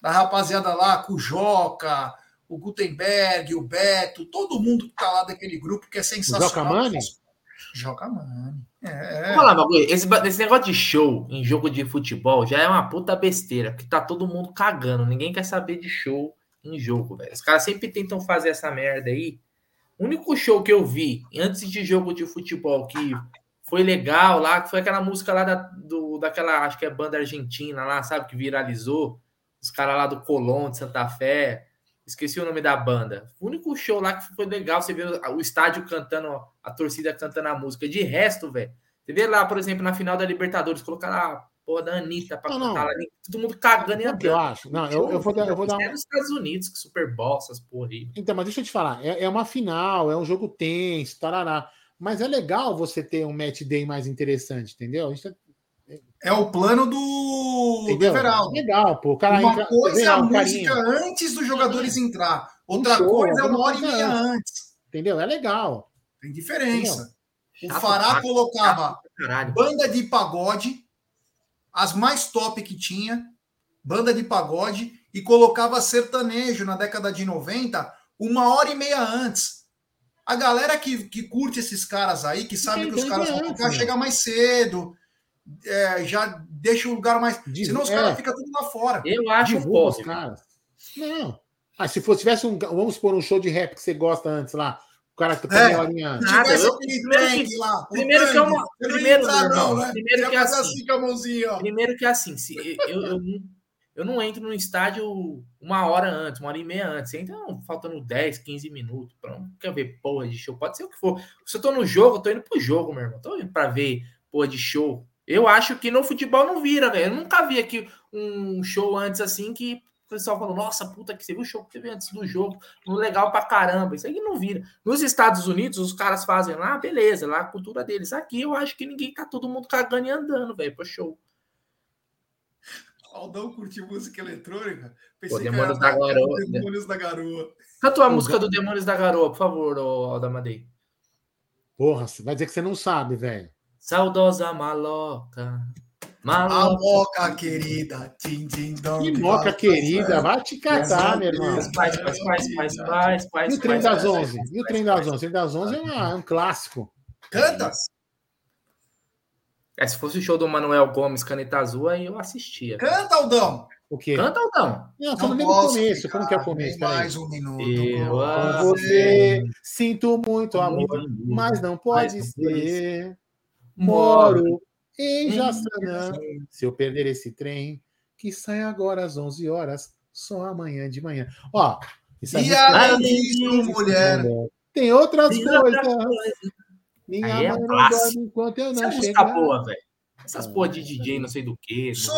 S2: Da rapaziada lá, com o Joca, o Gutenberg, o Beto, todo mundo que tá lá daquele grupo que é sensacional.
S1: Joca Mani?
S2: Joca Mani. É.
S3: Vamos lá, bagulho. Esse, esse negócio de show em jogo de futebol já é uma puta besteira, porque tá todo mundo cagando. Ninguém quer saber de show em jogo, velho. Os caras sempre tentam fazer essa merda aí. O único show que eu vi antes de jogo de futebol que foi legal lá, que foi aquela música lá da, do, daquela, acho que é banda argentina lá, sabe, que viralizou. Os caras lá do Colón, de Santa Fé. Esqueci o nome da banda. O único show lá que foi legal, você vê o estádio cantando, a torcida cantando a música. De resto, velho, você vê lá, por exemplo, na final da Libertadores, colocaram a porra da Anitta pra não, cantar não. lá, todo mundo cagando e andando.
S1: Eu acho. Não, eu, eu vou dar, eu vou dar
S3: É nos Estados Unidos, que Super Bowl, essas porra aí.
S1: Então, mas deixa eu te falar, é, é uma final, é um jogo tenso, tarará. Mas é legal você ter um match day mais interessante, entendeu? Tá
S2: é o plano do,
S1: Entendeu? Everaldo. Legal, pô. O cara
S2: uma entra... coisa é a música carinho. antes dos jogadores entrar. Outra show, coisa é uma hora e meia antes. antes.
S1: Entendeu? É legal.
S2: Tem diferença. Entendeu? O Fará colocava banda de pagode, as mais top que tinha, banda de pagode, e colocava sertanejo na década de 90, uma hora e meia antes. A galera que, que curte esses caras aí, que sabe que os caras vão tocar, chega mais cedo é, já deixa o lugar mais. Diz, Senão os é, caras ficam tudo lá fora.
S3: Eu acho posse.
S1: caras. Não. Ah, se fosse, tivesse um. Vamos supor um show de rap que você gosta antes lá. O cara que tá
S3: é, horinha antes. Nada, eu, primeiro que, lá, primeiro que é uma. Primeiro, não, né? primeiro que é assim. assim com a mãozinha, ó. Primeiro que é assim. Se, eu, eu, eu não entro no estádio uma hora antes, uma hora e meia antes. Entra faltando 10, 15 minutos. Pra, não quer ver porra de show. Pode ser o que for. Se eu tô no jogo, eu tô indo pro jogo, meu irmão. Tô indo pra ver porra de show. Eu acho que no futebol não vira, velho. Eu nunca vi aqui um show antes assim que pessoal falou: nossa, puta, que você viu o show que teve antes do jogo, legal pra caramba. Isso aí não vira. Nos Estados Unidos, os caras fazem lá, beleza, lá a cultura deles. Aqui eu acho que ninguém tá todo mundo cagando e andando, velho, pro show.
S2: Aldão curte música eletrônica.
S3: Pensei Pô, Demônios da Garoa.
S2: Demônios da Garoa.
S3: Canta a música do Demônios da Garoa, por favor, Aldamadei.
S1: Porra, vai dizer que você não sabe, velho.
S3: Saudosa maloca.
S2: Maloca. A querida. Tim, tim,
S1: dom, que moca querida. Vai te catar, meu irmão.
S3: Paz, paz, paz, paz, paz, paz.
S1: E o trem das 11? E o trem das 11? O trem das 11 é um clássico.
S2: Canta!
S3: É, se fosse o show do Manuel Gomes, Caneta Azul, aí eu assistia.
S2: Canta, Aldão!
S1: O quê?
S3: Canta, Aldão!
S1: Não, não nem no começo. Como que é o começo?
S2: Mais um minuto.
S1: Eu com você sinto muito amor, mas não pode ser. Moro em Jaçanã. Se eu perder esse trem, que sai agora às 11 horas, só amanhã de manhã. Ó,
S2: isso e além disso, mulher,
S1: tem outras tem coisas. Minha
S3: Aí é mãe não dorme enquanto eu não Essa chegar. Boa, velho. Essas porra de DJ, não sei do que.
S2: Sou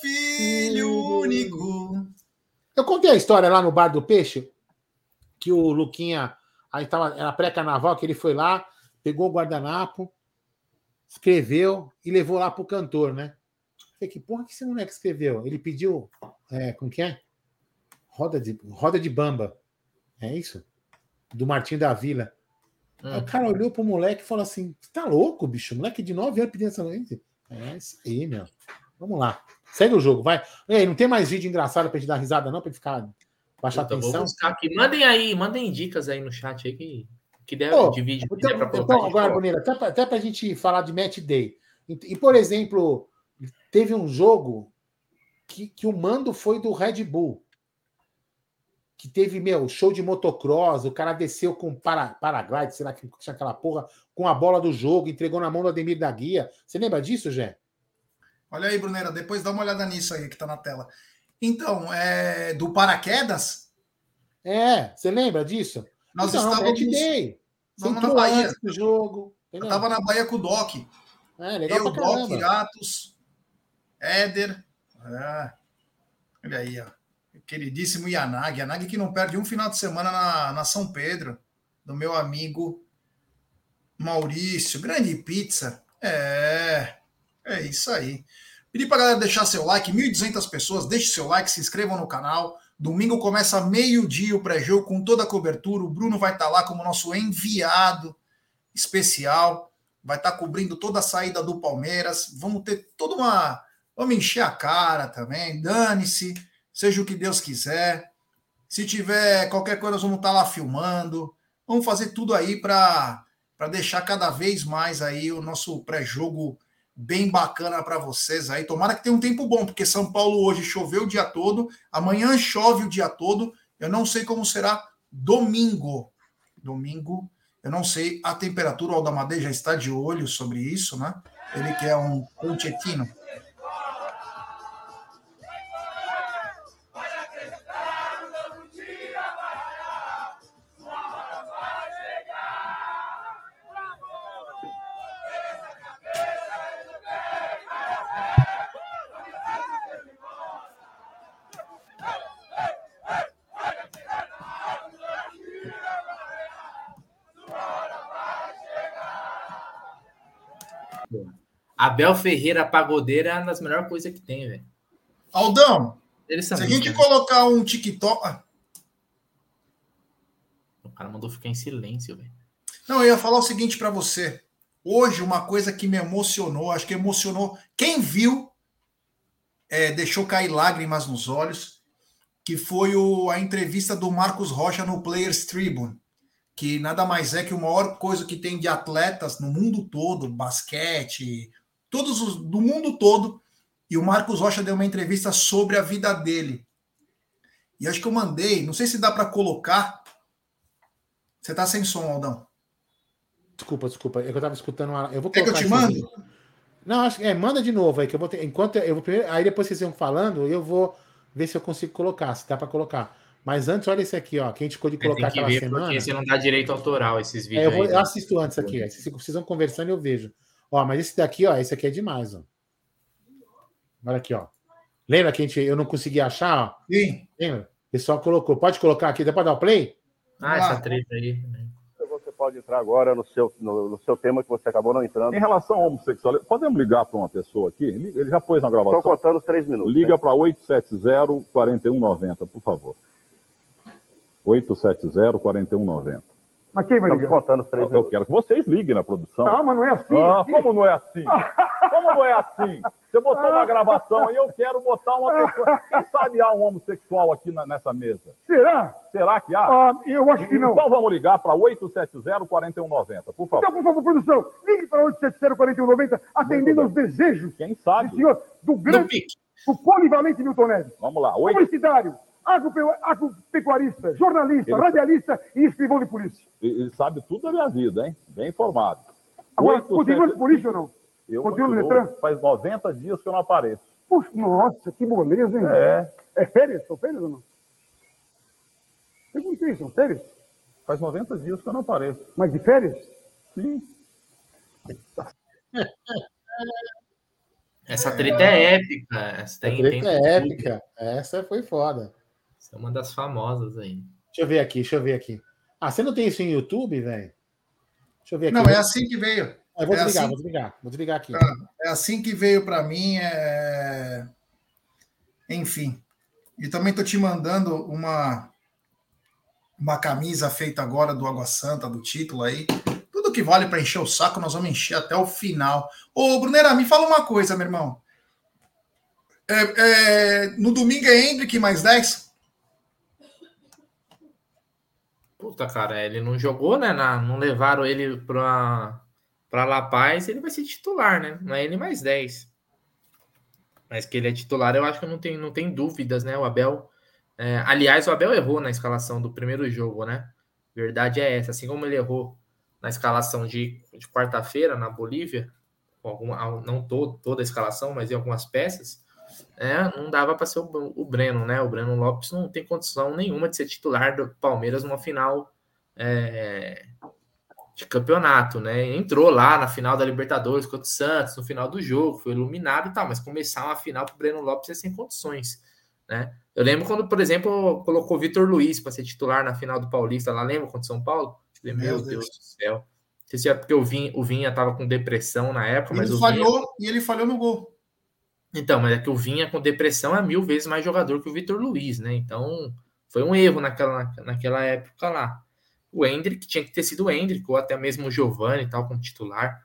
S2: filho único.
S1: Eu contei a história lá no Bar do Peixe, que o Luquinha, aí tava, era pré-carnaval, que ele foi lá, pegou o guardanapo, escreveu e levou lá pro cantor, né? Falei, que porra que esse moleque escreveu? Ele pediu. É, como que é? Roda de, roda de bamba. É isso? Do Martinho da Vila. Hum. Aí o cara olhou pro moleque e falou assim: tá louco, bicho? Moleque de 9 anos pedindo essa noite. É isso aí, meu. Vamos lá. Segue o jogo, vai. Ei, não tem mais vídeo engraçado pra gente dar risada, não, pra gente ficar. Baixar Puta, atenção. Vou buscar
S3: aqui. Mandem aí, mandem dicas aí no chat aí que, que der oh, de vídeo.
S1: Então, então agora, Bonita, até pra, até pra gente falar de match day. E, e, por exemplo, teve um jogo que, que o mando foi do Red Bull que teve, meu, show de motocross, o cara desceu com para, paraglide, sei lá que tinha aquela porra, com a bola do jogo, entregou na mão do Ademir da Guia. Você lembra disso, Gé?
S2: Olha aí, Brunera, depois dá uma olhada nisso aí que tá na tela. Então, é do paraquedas?
S1: É, você lembra disso?
S2: Nós então, estávamos
S1: day. Na Bahia. Do jogo.
S2: Eu tava na Bahia com o Doc. É, legal Eu, Doc, Iratos, Éder. É. Olha aí, ó queridíssimo Yanagi, Yanagi que não perde um final de semana na, na São Pedro, do meu amigo Maurício, grande pizza. É, é isso aí. Pedi para galera deixar seu like, 1.200 pessoas, deixe seu like, se inscrevam no canal. Domingo começa meio-dia o pré-jogo com toda a cobertura. O Bruno vai estar tá lá como nosso enviado especial. Vai estar tá cobrindo toda a saída do Palmeiras. Vamos ter toda uma. Vamos encher a cara também. Dane-se seja o que Deus quiser. Se tiver qualquer coisa, nós vamos estar lá filmando. Vamos fazer tudo aí para deixar cada vez mais aí o nosso pré-jogo bem bacana para vocês aí. Tomara que tenha um tempo bom, porque São Paulo hoje choveu o dia todo, amanhã chove o dia todo. Eu não sei como será domingo. Domingo, eu não sei a temperatura. O Aldamadei já está de olho sobre isso, né? Ele que é um conchetino.
S3: Abel Ferreira Pagodeira é uma das melhores coisas que tem, velho.
S2: Aldão, se a gente né? colocar um TikTok. Ah.
S3: O cara mandou ficar em silêncio, velho.
S2: Não, eu ia falar o seguinte para você. Hoje, uma coisa que me emocionou, acho que emocionou. Quem viu, é, deixou cair lágrimas nos olhos, que foi o, a entrevista do Marcos Rocha no Players Tribune que nada mais é que a maior coisa que tem de atletas no mundo todo, basquete, todos os do mundo todo, e o Marcos Rocha deu uma entrevista sobre a vida dele. E acho que eu mandei, não sei se dá para colocar. Você tá sem som, Aldão.
S1: Desculpa, desculpa, é que eu tava escutando uma...
S2: Eu vou colocar Quer que eu te mando?
S1: Não, acho que é, manda de novo aí que eu vou ter, enquanto eu vou primeiro, aí depois vocês vão falando, eu vou ver se eu consigo colocar, se dá para colocar. Mas antes, olha esse aqui, ó, que a gente ficou de colocar aquela semana. Porque
S3: você não dá direito autoral esses vídeos.
S1: É, eu, vou, aí, eu, assisto antes aqui. Vocês vão conversando, eu vejo. Ó, mas esse daqui, ó, esse aqui é demais, ó. Olha aqui, ó. Lembra que a gente, eu não consegui achar? Ó?
S2: Sim.
S1: Lembra? O pessoal colocou. Pode colocar aqui, dá para dar o play?
S3: Ah, essa treta aí.
S6: Você pode entrar agora no seu, no, no, seu tema que você acabou não entrando. Em relação ao homossexual, podemos ligar para uma pessoa aqui? Ele já pôs na gravação.
S7: Estou contando os três minutos.
S6: Liga para 870-4190, por favor. 870-4190.
S7: Mas quem vai ligar?
S6: contando os três Eu quero que vocês liguem na produção.
S7: Não, mas não é assim.
S6: Ah, como não é assim? como não é assim? Você botou uma gravação e eu quero botar uma pessoa. Quem sabe há um homossexual aqui na, nessa mesa?
S7: Será?
S6: Será que há?
S7: Ah, eu acho que não.
S6: Então vamos ligar para 870-4190, por favor.
S7: Então, por favor, produção, ligue para 870-4190, atendendo aos desejos.
S6: Quem sabe?
S7: Do senhor, do grande, do polivalente Milton Neves.
S6: Vamos lá.
S7: 8... Publicitário agropecuarista, jornalista, ele... radialista e escrivão de polícia.
S6: Ele sabe tudo da minha vida, hein? Bem informado.
S7: Agora, continua de polícia ou não?
S6: Eu continua no Detran? Faz 90 dias que eu não apareço.
S7: Puxa, nossa, que moleza, hein?
S6: É.
S7: É férias? São férias ou não? Perguntei, são férias?
S6: Faz 90 dias que eu não apareço.
S7: Mas de férias?
S6: Sim.
S3: Essa treta é épica. Essa
S1: tem, treta tem é épica. Essa foi foda.
S3: Essa é uma das famosas aí.
S1: Deixa eu ver aqui, deixa eu ver aqui. Ah, você não tem isso em YouTube, velho?
S2: Deixa eu ver aqui. Não, é assim que veio.
S1: Eu vou
S2: É
S1: desligar,
S2: assim?
S1: vou desligar. Vou desligar aqui.
S2: É assim que veio para mim. É... Enfim. E também tô te mandando uma uma camisa feita agora do Água Santa, do título aí. Tudo que vale para encher o saco, nós vamos encher até o final. Ô, Brunera, me fala uma coisa, meu irmão. É, é, no domingo é Hendrick mais 10?
S3: Puta, cara, ele não jogou, né? na- não levaram ele pra, pra La Paz, ele vai ser titular, né? Não é ele mais 10. Mas que ele é titular, eu acho que não tem, não tem dúvidas, né? O Abel. é, aliás, o Abel errou na escalação do primeiro jogo, né? Verdade é essa. Assim como ele errou na escalação de, de quarta-feira na Bolívia, alguma, não toda a escalação, mas em algumas peças, é, não dava para ser o, o Breno, né? O Breno Lopes não tem condição nenhuma de ser titular do Palmeiras numa final é, de campeonato, né? Entrou lá na final da Libertadores contra o Santos, no final do jogo, foi iluminado e tal, mas começar uma final para o Breno Lopes é sem condições, né? Eu lembro quando, por exemplo, colocou o Vitor Luiz para ser titular na final do Paulista, lá lembra contra o São Paulo? Meu,
S2: Meu
S3: Deus.
S2: Deus.
S3: do céu. Não sei se é porque o Vinha, o Vinha tava com depressão na época, mas
S2: Ele
S3: o Vinha...
S2: falhou e ele falhou no gol.
S3: Então, mas é que o Vinha com depressão é mil vezes mais jogador que o Vitor Luiz, né? Então, foi um erro naquela, naquela época lá. O Hendrick tinha que ter sido o Hendrick, ou até mesmo o Giovanni e tal, como titular,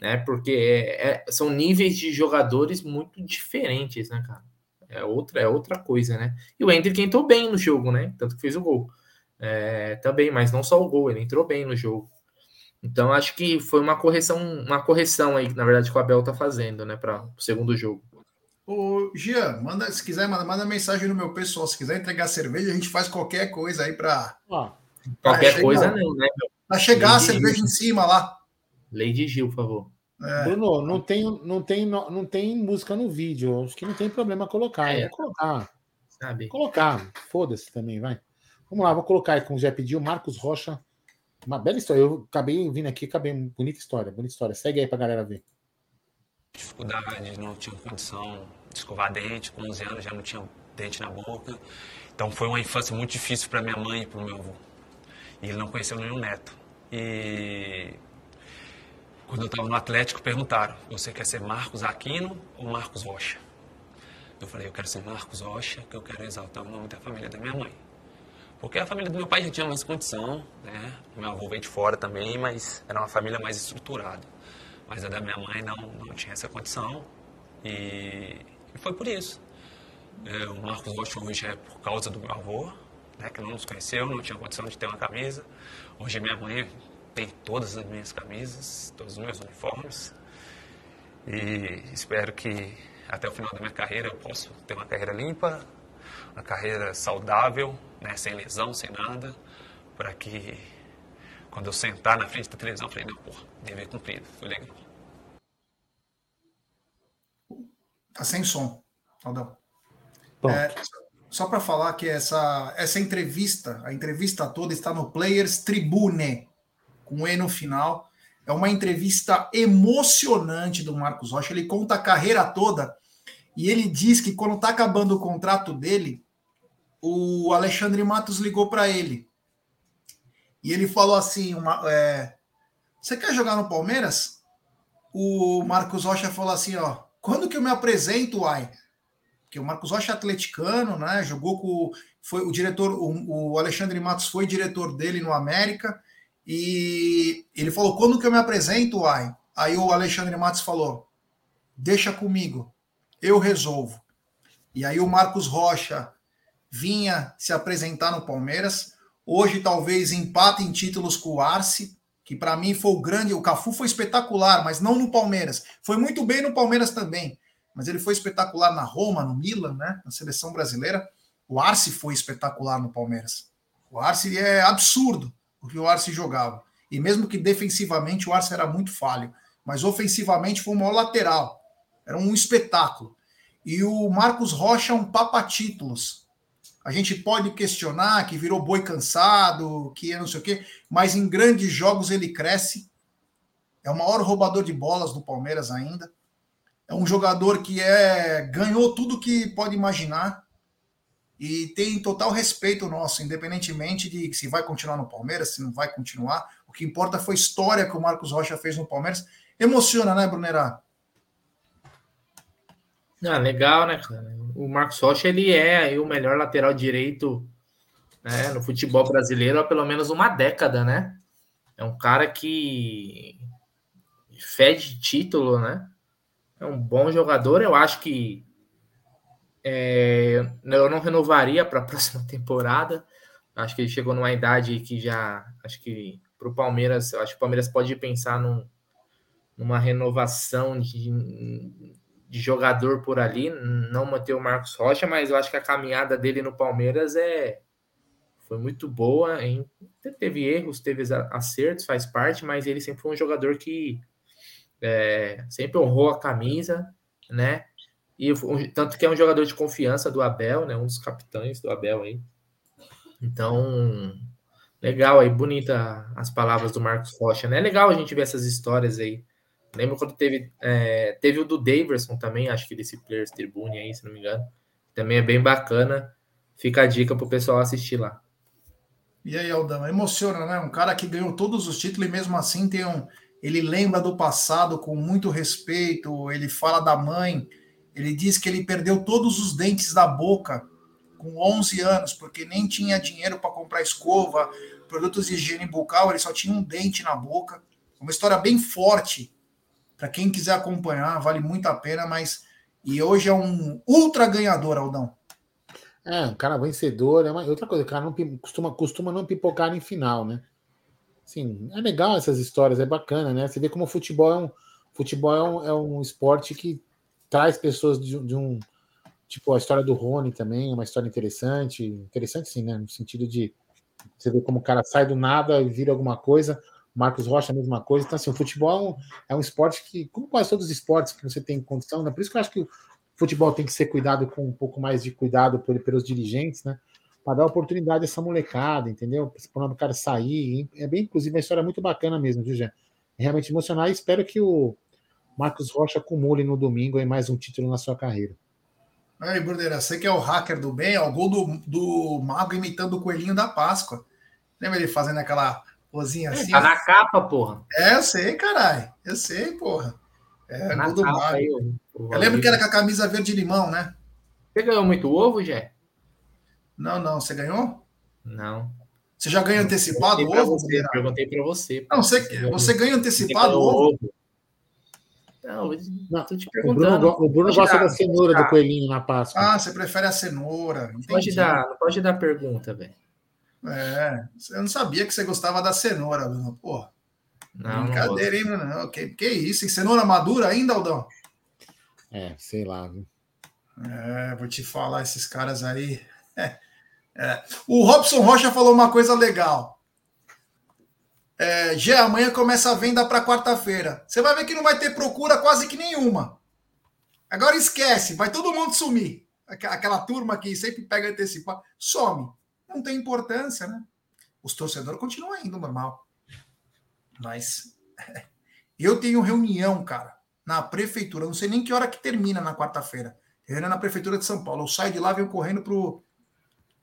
S3: né? Porque é- é- são níveis de jogadores muito diferentes, né, cara? É outra, é outra coisa, né? E o Hendrick entrou bem no jogo, né? Tanto que fez o gol. É, também, mas não só o gol, ele entrou bem no jogo. Então, acho que foi uma correção, uma correção aí, na verdade, que o Abel tá fazendo, né, para o segundo jogo.
S2: Ô, Gian, manda, se quiser, manda, manda mensagem no meu pessoal. Se quiser entregar cerveja, a gente faz qualquer coisa aí para
S3: Qualquer coisa não, né? meu?
S2: chegar a
S3: Entendi.
S2: cerveja em cima lá.
S3: Lei de Gil, por favor.
S2: É,
S1: Bruno, não tem, não, tem, não tem música no vídeo. Acho que não tem problema colocar.
S3: É.
S1: Vou colocar.
S3: Sabe?
S1: Vou colocar. Foda-se também, vai. Vamos lá, vou colocar aí, como já pediu, Marcos Rocha. Uma bela história. Eu acabei vindo aqui, acabei. Bonita história, bonita história. Segue aí pra galera ver.
S8: Dificuldade, não tinha condição de escovar dente, com 11 anos já não tinha dente na boca. Então foi uma infância muito difícil para minha mãe e para o meu avô. E ele não conheceu nenhum neto. E quando eu estava no Atlético, perguntaram: você quer ser Marcos Aquino ou Marcos Rocha? Eu falei: eu quero ser Marcos Rocha, que eu quero exaltar o nome da família da minha mãe. Porque a família do meu pai já tinha mais condição, né? Meu avô veio de fora também, mas era uma família mais estruturada. Mas a da minha mãe não, não tinha essa condição e, e foi por isso. É, o Marcos Rocha hoje é por causa do meu avô, né, que não nos conheceu, não tinha condição de ter uma camisa. Hoje minha mãe tem todas as minhas camisas, todos os meus uniformes. E espero que até o final da minha carreira eu possa ter uma carreira limpa, uma carreira saudável, né, sem lesão, sem nada, para que quando eu sentar na frente da televisão, eu falei, não, porra, dever cumprido, foi legal.
S2: Tá sem som, Aldão. É, só para falar que essa, essa entrevista, a entrevista toda está no Players Tribune, com E no final. É uma entrevista emocionante do Marcos Rocha. Ele conta a carreira toda e ele diz que quando está acabando o contrato dele, o Alexandre Matos ligou para ele. E ele falou assim: uma, é, Você quer jogar no Palmeiras? O Marcos Rocha falou assim: ó, quando que eu me apresento, ai? Porque o Marcos Rocha é atleticano, né? Jogou com. Foi o diretor, o, o Alexandre Matos foi diretor dele no América. E ele falou: quando que eu me apresento, ai? Aí o Alexandre Matos falou: deixa comigo, eu resolvo. E aí o Marcos Rocha vinha se apresentar no Palmeiras. Hoje talvez empate em títulos com o Arce, que para mim foi o grande. O Cafu foi espetacular, mas não no Palmeiras. Foi muito bem no Palmeiras também, mas ele foi espetacular na Roma, no Milan, né? Na seleção brasileira. O Arce foi espetacular no Palmeiras. O Arce é absurdo o que o Arce jogava. E mesmo que defensivamente o Arce era muito falho, mas ofensivamente foi o maior lateral. Era um espetáculo. E o Marcos Rocha é um papa-títulos. A gente pode questionar que virou boi cansado, que é não sei o quê, mas em grandes jogos ele cresce. É o maior roubador de bolas do Palmeiras ainda. É um jogador que é ganhou tudo que pode imaginar. e tem total respeito nosso, independentemente de se vai continuar no Palmeiras, se não vai continuar. O que importa foi a história que o Marcos Rocha fez no Palmeiras. Emociona, né, Brunerá?
S3: Ah, legal, né, cara? O Marcos Rocha, ele é o melhor lateral direito né, no futebol brasileiro há pelo menos uma década, né? É um cara que fede título, né? É um bom jogador. Eu acho que é, eu não renovaria para a próxima temporada. Acho que ele chegou numa idade que já. Acho que para o Palmeiras, acho que o Palmeiras pode pensar num, numa renovação de, de jogador por ali, não manter o Marcos Rocha, mas eu acho que a caminhada dele no Palmeiras é foi muito boa. Hein? Teve erros, teve acertos, faz parte, mas ele sempre foi um jogador que é, sempre honrou a camisa, né? E tanto que é um jogador de confiança do Abel, né? Um dos capitães do Abel aí. Então, legal aí, bonita as palavras do Marcos Rocha, né? É legal a gente ver essas histórias aí. Lembro quando teve é, teve o do Daverson também, acho que desse Players Tribune aí, se não me engano. Também é bem bacana. Fica a dica pro pessoal assistir lá.
S2: E aí, Aldão, emociona, né? Um cara que ganhou todos os títulos e mesmo assim tem um. Ele lembra do passado com muito respeito, ele fala da mãe, ele diz que ele perdeu todos os dentes da boca com 11 anos, porque nem tinha dinheiro para comprar escova, produtos de higiene bucal, ele só tinha um dente na boca. Uma história bem forte. Para quem quiser acompanhar, vale muito a pena, mas. E hoje é um ultra ganhador, Aldão.
S1: É, um cara vencedor. É uma, outra coisa, o cara não costuma, costuma não pipocar em final, né? Sim, é legal essas histórias, é bacana, né? Você vê como o futebol é um, futebol é um, é um esporte que traz pessoas de, de, um. Tipo, a história do Rony também, é uma história interessante. Interessante, sim, né? No sentido de você ver como o cara sai do nada e vira alguma coisa. Marcos Rocha, a mesma coisa. Então, assim, o futebol é um, é esporte que, como quase todos os esportes que você tem condição, né? Por isso que eu acho que o futebol tem que ser cuidado com um pouco mais de cuidado pelos dirigentes, né? Para dar oportunidade a essa molecada, entendeu? Para o cara sair. É bem, inclusive, uma história muito bacana mesmo, viu, Jé? É realmente emocionar e espero que o, Marcos Rocha acumule no domingo aí mais um título na sua carreira.
S2: Aí, Burdeira, você que é o hacker do bem, é o gol do, do Mago imitando o coelhinho da Páscoa. Lembra ele fazendo aquela pozinha é, assim?
S3: Tá na capa, porra.
S2: É, eu sei, caralho. Eu sei, porra. É, tá gol do. Aí, eu, eu lembro que era com a camisa verde-limão, né?
S3: Você ganhou muito ovo, Jé?
S2: Não, não. Você ganhou?
S3: Não.
S2: Você já ganha antecipado
S3: o ovo? Você, perguntei para você.
S2: Não, você, você ganha antecipado o ovo? ovo?
S1: Não, não tô te perguntando. O Bruno, o Bruno gosta dar, da cenoura do coelhinho na Páscoa.
S2: Ah, você prefere a cenoura.
S3: Pode dar, não pode dar pergunta, velho.
S2: É, eu não sabia que você gostava da cenoura, Bruno. Porra. Não, Brincadeira, hein, Bruno? Que, que isso? E cenoura madura ainda, Aldão?
S1: É, sei lá, viu?
S2: É, vou te falar, esses caras aí. É, é. O Robson Rocha falou uma coisa legal. É, Gê, amanhã começa a venda para quarta-feira. Você vai ver que não vai ter procura quase que nenhuma. Agora esquece, vai todo mundo sumir. Aquela turma que sempre pega antecipado, some. Não tem importância, né? Os torcedores continuam indo normal. Mas eu tenho reunião, cara, na prefeitura. Não sei nem que hora que termina na quarta-feira. Reunião na prefeitura de São Paulo. Eu saio de lá, venho correndo pro,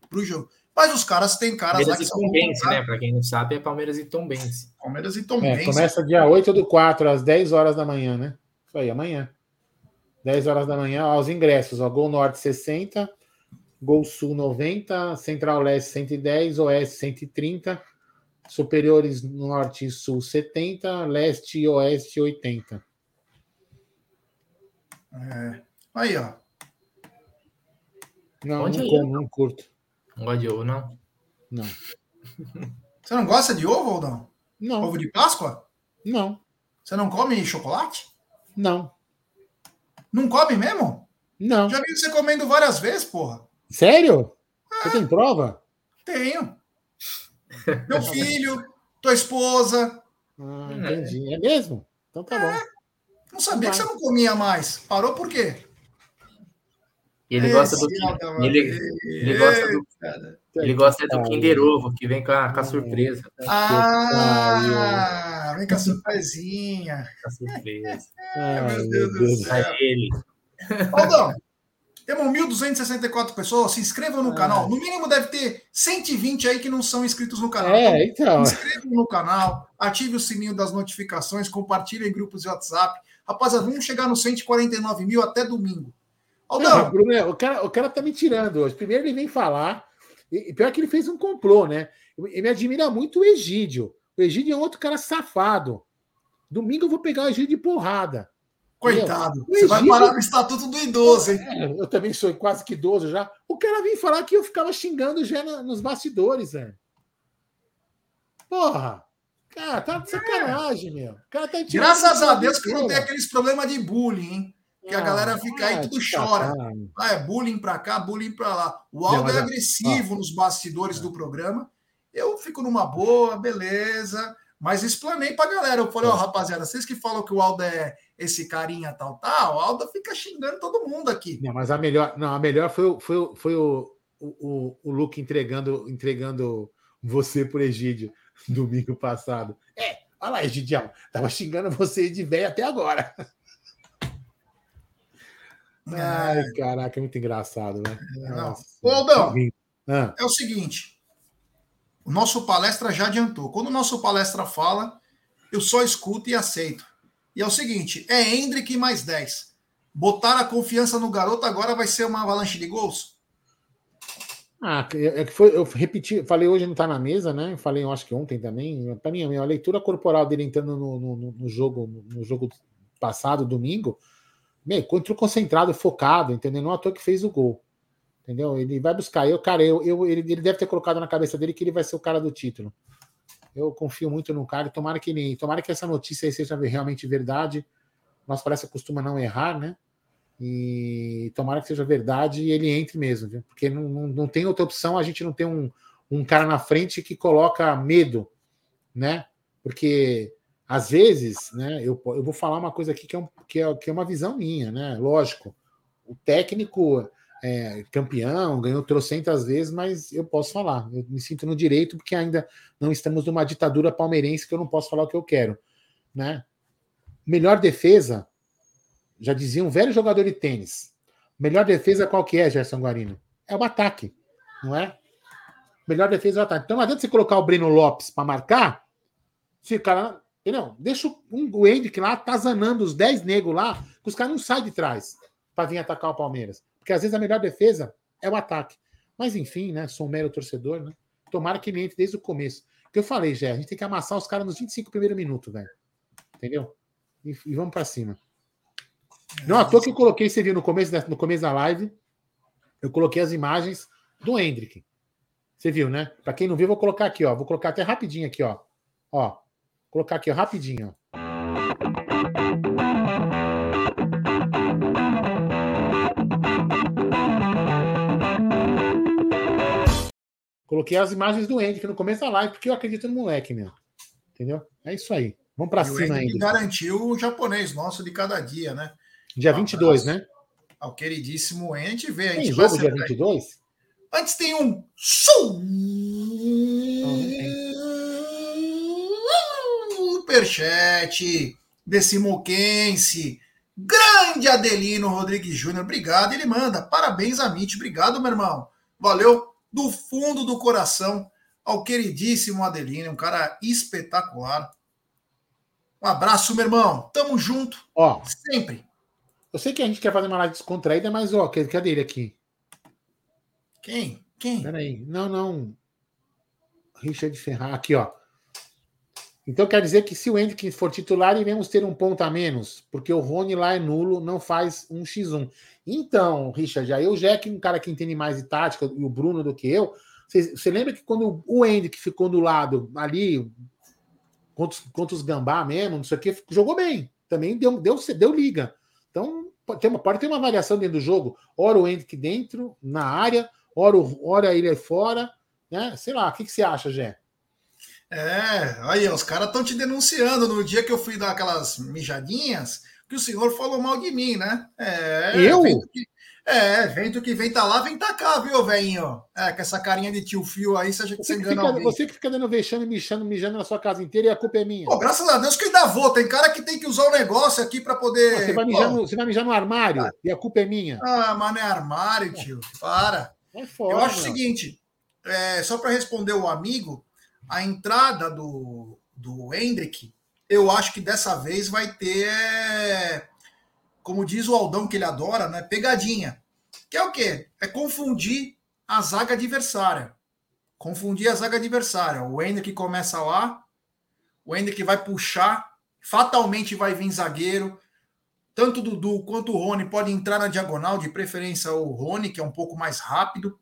S2: pro jogo. Mas os caras têm caras
S3: Palmeiras lá que são. Tombense, né? Para quem não sabe, é Palmeiras e Tombense.
S2: Palmeiras e Tombense.
S1: É, começa dia 8 do 4, às 10 horas da manhã, né? Isso aí, amanhã. 10 horas da manhã, ó, os ingressos. Ó, Gol Norte 60, Gol Sul 90, Central Leste 110, Oeste 130, Superiores Norte e Sul 70, Leste e Oeste 80.
S2: É. Aí, ó.
S1: Não, Onde não, como, não curto.
S3: Não gosta de ovo, não?
S1: Não.
S2: Você não gosta de ovo ou não?
S1: Não.
S2: Ovo de Páscoa?
S1: Não.
S2: Você não come chocolate?
S1: Não.
S2: Não come mesmo?
S1: Não.
S2: Já vi você comendo várias vezes, porra.
S1: Sério? É. Você tem prova?
S2: Tenho. Meu filho, tua esposa.
S1: Ah, entendi. É, é mesmo? Então tá é. bom.
S2: Não sabia que você não comia mais. Parou por quê?
S3: Ele gosta do ele, ele gosta do ele gosta do Kinder Ovo, que vem com a, com a surpresa.
S2: Ah, vem com a surpresinha.
S3: Com a surpresa.
S2: Ai, meu Deus do céu.
S3: Ele.
S2: Aldão, Temos 1.264 pessoas. Se inscrevam no
S1: É.
S2: canal. No mínimo deve ter 120 aí que não são inscritos no canal.
S1: É, então.
S2: Se inscrevam no canal, ative o sininho das notificações, compartilhem em grupos de WhatsApp. Rapaziada, vamos chegar nos 149 mil até domingo.
S1: Não,
S2: Aldão,
S1: Bruno, é, o, cara, o cara tá me tirando hoje. Primeiro ele vem falar, e, pior que ele fez um complô, né? E me admira muito o Egídio. O Egídio é outro cara safado. Domingo eu vou pegar o Egídio de porrada.
S2: Coitado,
S1: O
S2: você vai parar no estatuto do idoso, hein?
S1: É, eu também sou quase que idoso já. O cara vem falar que eu ficava xingando já nos bastidores, velho. Porra! Cara, tá de sacanagem, meu. Cara tá
S2: Graças a
S1: de
S2: Deus que não tem aqueles problemas de bullying, hein? Que a
S1: Ah,
S2: galera fica aí
S1: ah,
S2: tudo chora. Ah, é bullying pra cá, bullying pra lá. O Aldo é
S1: é-
S2: agressivo nos bastidores do programa. Eu fico numa boa, beleza. Mas explanei pra galera. Eu falei, ó, rapaziada, vocês que falam que o Aldo é esse carinha tal, tal, o Aldo fica xingando todo mundo aqui.
S1: Não, mas a melhor, não, a melhor foi, o- foi, o- foi o, o, o Luke entregando, entregando você por Egídio domingo passado. É, olha lá, Egidião, tava xingando você de velho até agora. Ai, caraca, é muito engraçado, né?
S2: Não.
S1: Nossa.
S2: Ô, Aldão,
S1: Ah,
S2: é o seguinte: o nosso palestra já adiantou. Quando o nosso palestra fala, eu só escuto e aceito. E é o seguinte: é Hendrick mais 10. Botar a confiança no garoto agora vai ser uma avalanche de gols?
S1: Ah, é que foi, eu repeti, falei hoje não tá na mesa, né? Falei, eu acho que ontem também. Para mim, a leitura corporal dele entrando no, no, no jogo, no jogo passado, domingo, meu, entrou concentrado, focado, entendeu? Não é à toa que fez o gol. Entendeu? Ele vai buscar. Eu, cara, eu, eu, ele, ele deve ter colocado na cabeça dele que ele vai ser o cara do título. Eu confio muito no cara tomara que ele, tomara que essa notícia aí seja realmente verdade. Nossa parece costuma não errar, né? E tomara que seja verdade e ele entre mesmo, viu? Porque não, não, não tem outra opção, a gente não tem um, um cara na frente que coloca medo, né? Porque às vezes, né? Eu, eu vou falar uma coisa aqui que é, um, que, é, que é uma visão minha, né? Lógico, o técnico é campeão, ganhou trocentas vezes, mas eu posso falar, eu me sinto no direito porque ainda não estamos numa ditadura palmeirense que eu não posso falar o que eu quero, né? Melhor defesa, já dizia um velho jogador de tênis. Melhor defesa qual que é, Gerson Guarino? É o ataque, não é? Melhor defesa é o ataque. Então não adianta você colocar o Breno Lopes para marcar, se o cara. Entendeu? Deixa um, o Hendrick lá atazanando os 10 negros lá, que os caras não saem de trás para vir atacar o Palmeiras. Porque às vezes a melhor defesa é o ataque. Mas enfim, né? Sou um mero torcedor, né? Tomara que ele entre desde o começo. Que eu falei, Gé, a gente tem que amassar os caras nos 25 primeiros minutos, velho. Entendeu? E, e vamos para cima. Não à toa que eu coloquei, você viu no começo, da, no começo da live, eu coloquei as imagens do Hendrick. Você viu, né? Para quem não viu, vou colocar aqui, ó. Vou colocar até rapidinho aqui, ó. Ó. Colocar aqui, ó, rapidinho, ó. Coloquei as imagens do Hendrick no começo da live, porque eu acredito no moleque, meu. Entendeu? É isso aí. Vamos para cima ainda.
S2: garantiu o japonês nosso de cada dia, né?
S1: Dia
S2: Um
S1: 22,
S2: abraço
S1: né?
S2: Ao queridíssimo a gente vê. A
S1: Tem
S2: gente vai
S1: jogo dia
S2: acertar.
S1: 22?
S2: Antes tem um superchat desse moquense. Grande Adelino Rodrigues Júnior, obrigado. Ele manda, parabéns, Amit, obrigado, meu irmão. Valeu do fundo do coração ao queridíssimo Adelino, um cara espetacular. Um abraço, meu irmão. Tamo junto
S1: Ó,
S2: sempre.
S1: eu sei que a gente quer fazer uma live descontraída, mas ó, cadê ele aqui?
S2: Quem? Quem?
S1: Peraí. Não, não. Richard Ferrar. Aqui, ó. Então quer dizer que se o Hendrick for titular, iremos ter um ponto a menos, porque o Rony lá é nulo, não faz um x1. Então, Richard, aí já que um cara que entende mais de tática, e o Bruno do que eu, você, lembra que quando o Hendrick ficou do lado ali, contra, os- contra os Gambá mesmo, não sei o que, jogou bem. Também deu, deu, deu liga. Então, pode ter, uma, pode ter uma variação dentro do jogo. Ora o Hendrick dentro, na área, ora, o- ora ele fora, né? Sei lá, o que, que você acha, Jé?
S2: É, aí, os caras estão te denunciando no dia que eu fui dar aquelas mijadinhas, que o senhor falou mal de mim, né? É,
S1: Eu?
S2: vendo que- É, vento que vem tá lá, vem tá cá, viu, velhinho? É, com essa carinha de tio Fio aí, você acha que você, engana
S1: fica,
S2: alguém.
S1: você que fica dando vexame, mijando, mijando na sua casa inteira e a culpa é minha.
S2: Pô, graças a Deus que ainda vou. Tem cara que tem que usar o negócio aqui pra poder.
S1: Você vai, mijar no, você vai mijar no armário e a culpa é minha.
S2: Ah, mas não é armário, tio. Para.
S1: É foda.
S2: Eu acho o
S1: meu.
S2: seguinte, é, só para responder o amigo, a entrada do, do Hendrick, eu acho que dessa vez vai ter, como diz o Aldão que ele adora, né, pegadinha. Que é o quê? É confundir a zaga adversária. Confundir a zaga adversária. O Hendrick começa lá, o Hendrick vai puxar, fatalmente vai vir zagueiro. Tanto o Dudu quanto o Rony podem entrar na diagonal, de preferência o Rony, que é um pouco mais rápido.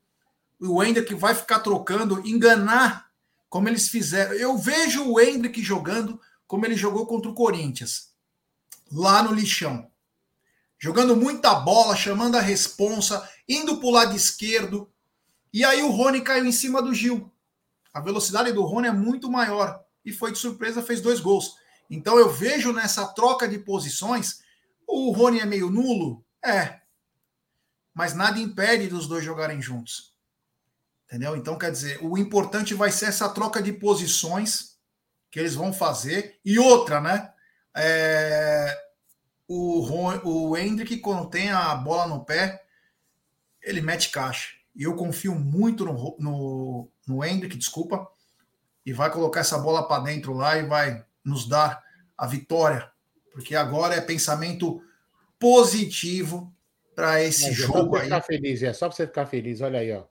S2: O Hendrick vai ficar trocando, enganar, como eles fizeram. Eu vejo o Hendrick jogando como ele jogou contra o Corinthians, lá no lixão. Jogando muita bola, chamando a responsa, indo para o lado esquerdo. E aí o Rony caiu em cima do Gil. A velocidade do Rony é muito maior. E foi de surpresa, fez dois gols. Então eu vejo nessa troca de posições, o Rony é meio nulo? É. Mas nada impede dos dois jogarem juntos. Entendeu? Então, quer dizer, o importante vai ser essa troca de posições que eles vão fazer. E outra, né? É, o, o Hendrick, quando tem a bola no pé, ele mete caixa. E eu confio muito no, no, no Hendrick, desculpa, e vai colocar essa bola para dentro lá e vai nos dar a vitória. Porque agora é pensamento positivo para esse
S1: É,
S2: jogo aí.
S1: ficar feliz, é só pra você ficar feliz. Olha aí, ó.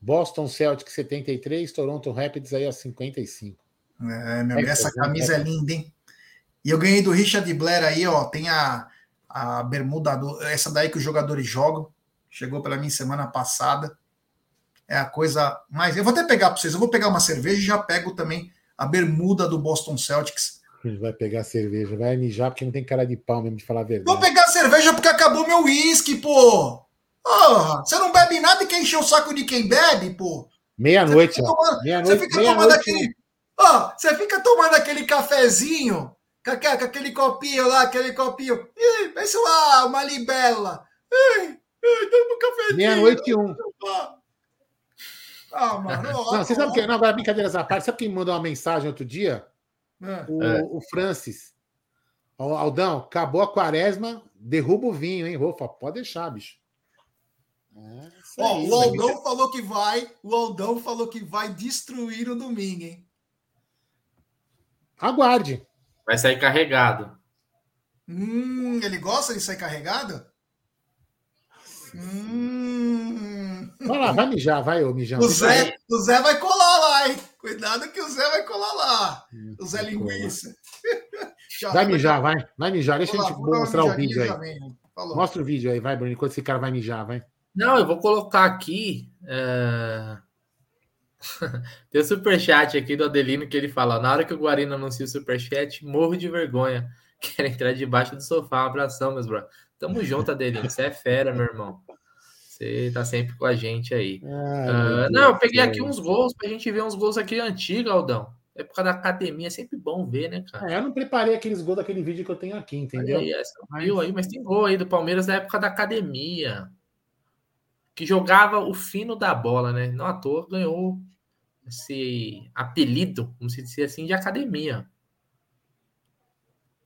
S1: Boston Celtics 73, Toronto Rapids aí a 55.
S2: É, meu,
S1: É,
S2: essa
S1: é,
S2: camisa é linda, hein? E eu ganhei do Richard Blair aí, ó. Tem a, a bermuda, do, essa daí que os jogadores jogam. Chegou para mim semana passada. É a coisa mais. Eu vou até pegar para vocês. Eu vou pegar uma cerveja e já pego também a bermuda do Boston Celtics.
S1: Vai pegar cerveja, vai mijar porque não tem cara de pau mesmo de falar a
S2: Vou
S1: verdade.
S2: pegar a cerveja porque acabou meu uísque, pô. Porra, você não bebe nada e quer encher o saco de quem bebe, pô.
S1: Meia-noite,
S2: Você fica
S1: ó.
S2: tomando- Você fica tomando
S1: meia-noite.
S2: aquele. Ó, você fica tomando aquele cafezinho, com aquele, copinho lá, aquele copinho. Ih, pensa lá, uma libela. Ih, dá um cafezinho.
S1: Meia-noite e um.
S2: Ah, mano. ó,
S1: Não, você sabe que. Não, agora brincadeiras à parte. Sabe quem me mandou uma mensagem outro dia?
S2: É.
S1: O,
S3: É.
S1: o Francis. Aldão, acabou a quaresma, derruba o vinho, hein? Vou falar, pode deixar, bicho. É,
S2: Ó,
S1: aí,
S2: o Aldão falou que vai. O Aldão falou que vai destruir o domingo, hein?
S1: Aguarde.
S3: Vai sair carregado.
S2: Hum, ele gosta de sair carregado? Hum.
S1: Vai lá, vai mijar, vai, ô mijão.
S2: O Zé, o Zé vai colar lá, hein? Cuidado que o Zé vai colar lá. O Zé Linguiça. Já
S1: Vai mijar, vai. Vai mijar. Deixa
S2: Vou
S1: a gente mostrar o vídeo aí. Mostra o vídeo aí, vai, Bruno, enquanto esse cara vai mijar, vai.
S3: Não, eu vou colocar aqui. é, Tem o superchat aqui do Adelino que ele fala: na hora que o Guarino anuncia o superchat, morro de vergonha. Quero entrar debaixo do sofá. Um abração, meus bro. Tamo junto, Adelino. Você é fera, meu irmão. Você tá sempre com a gente aí.
S1: Ai, Deus
S3: não, eu peguei aqui uns gols pra gente ver uns gols aqui antigos, Aldão. Época da academia, é sempre bom ver, né, cara?
S1: É, eu não preparei aqueles gols daquele vídeo que eu tenho aqui, entendeu?
S3: Aí, essa viu aí, mas tem gol aí do Palmeiras da época da academia. Que jogava o fino da bola, né? Não à toa ganhou esse apelido, vamos dizer assim, de academia.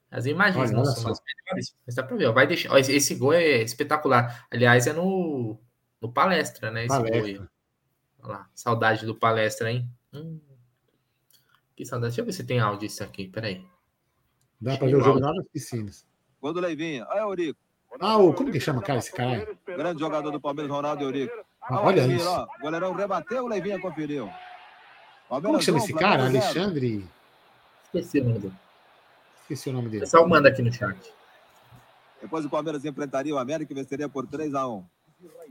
S3: As imagens
S1: Olha,
S3: não são as melhores, mas dá pra ver. ó. Vai deixar, ó, esse, esse gol é espetacular. Aliás, é no, no palestra, né? Esse
S1: Palestra.
S3: gol aí. Olha lá, saudade do palestra, hein? Hum, que saudade. Deixa eu ver se tem áudio isso aqui, peraí.
S1: Dá pra ver o jogo lá nas piscinas.
S9: Gol do Leivinha. Olha o Eurico.
S1: Ah, o, como que chama, cara, esse cara?
S9: Grande jogador do Palmeiras, Ronaldo Eurico.
S1: Ah, olha
S9: Leivinha,
S1: isso.
S9: ó. O goleirão rebateu, o Leivinha conferiu.
S1: Como
S9: Palmeiras
S1: que chama esse cara?
S9: Zero.
S1: Alexandre?
S3: Esqueci o nome dele.
S1: Esqueci o nome
S3: O
S1: dele.
S3: pessoal manda aqui no chat.
S9: Depois o Palmeiras enfrentaria o América e venceria por 3x1.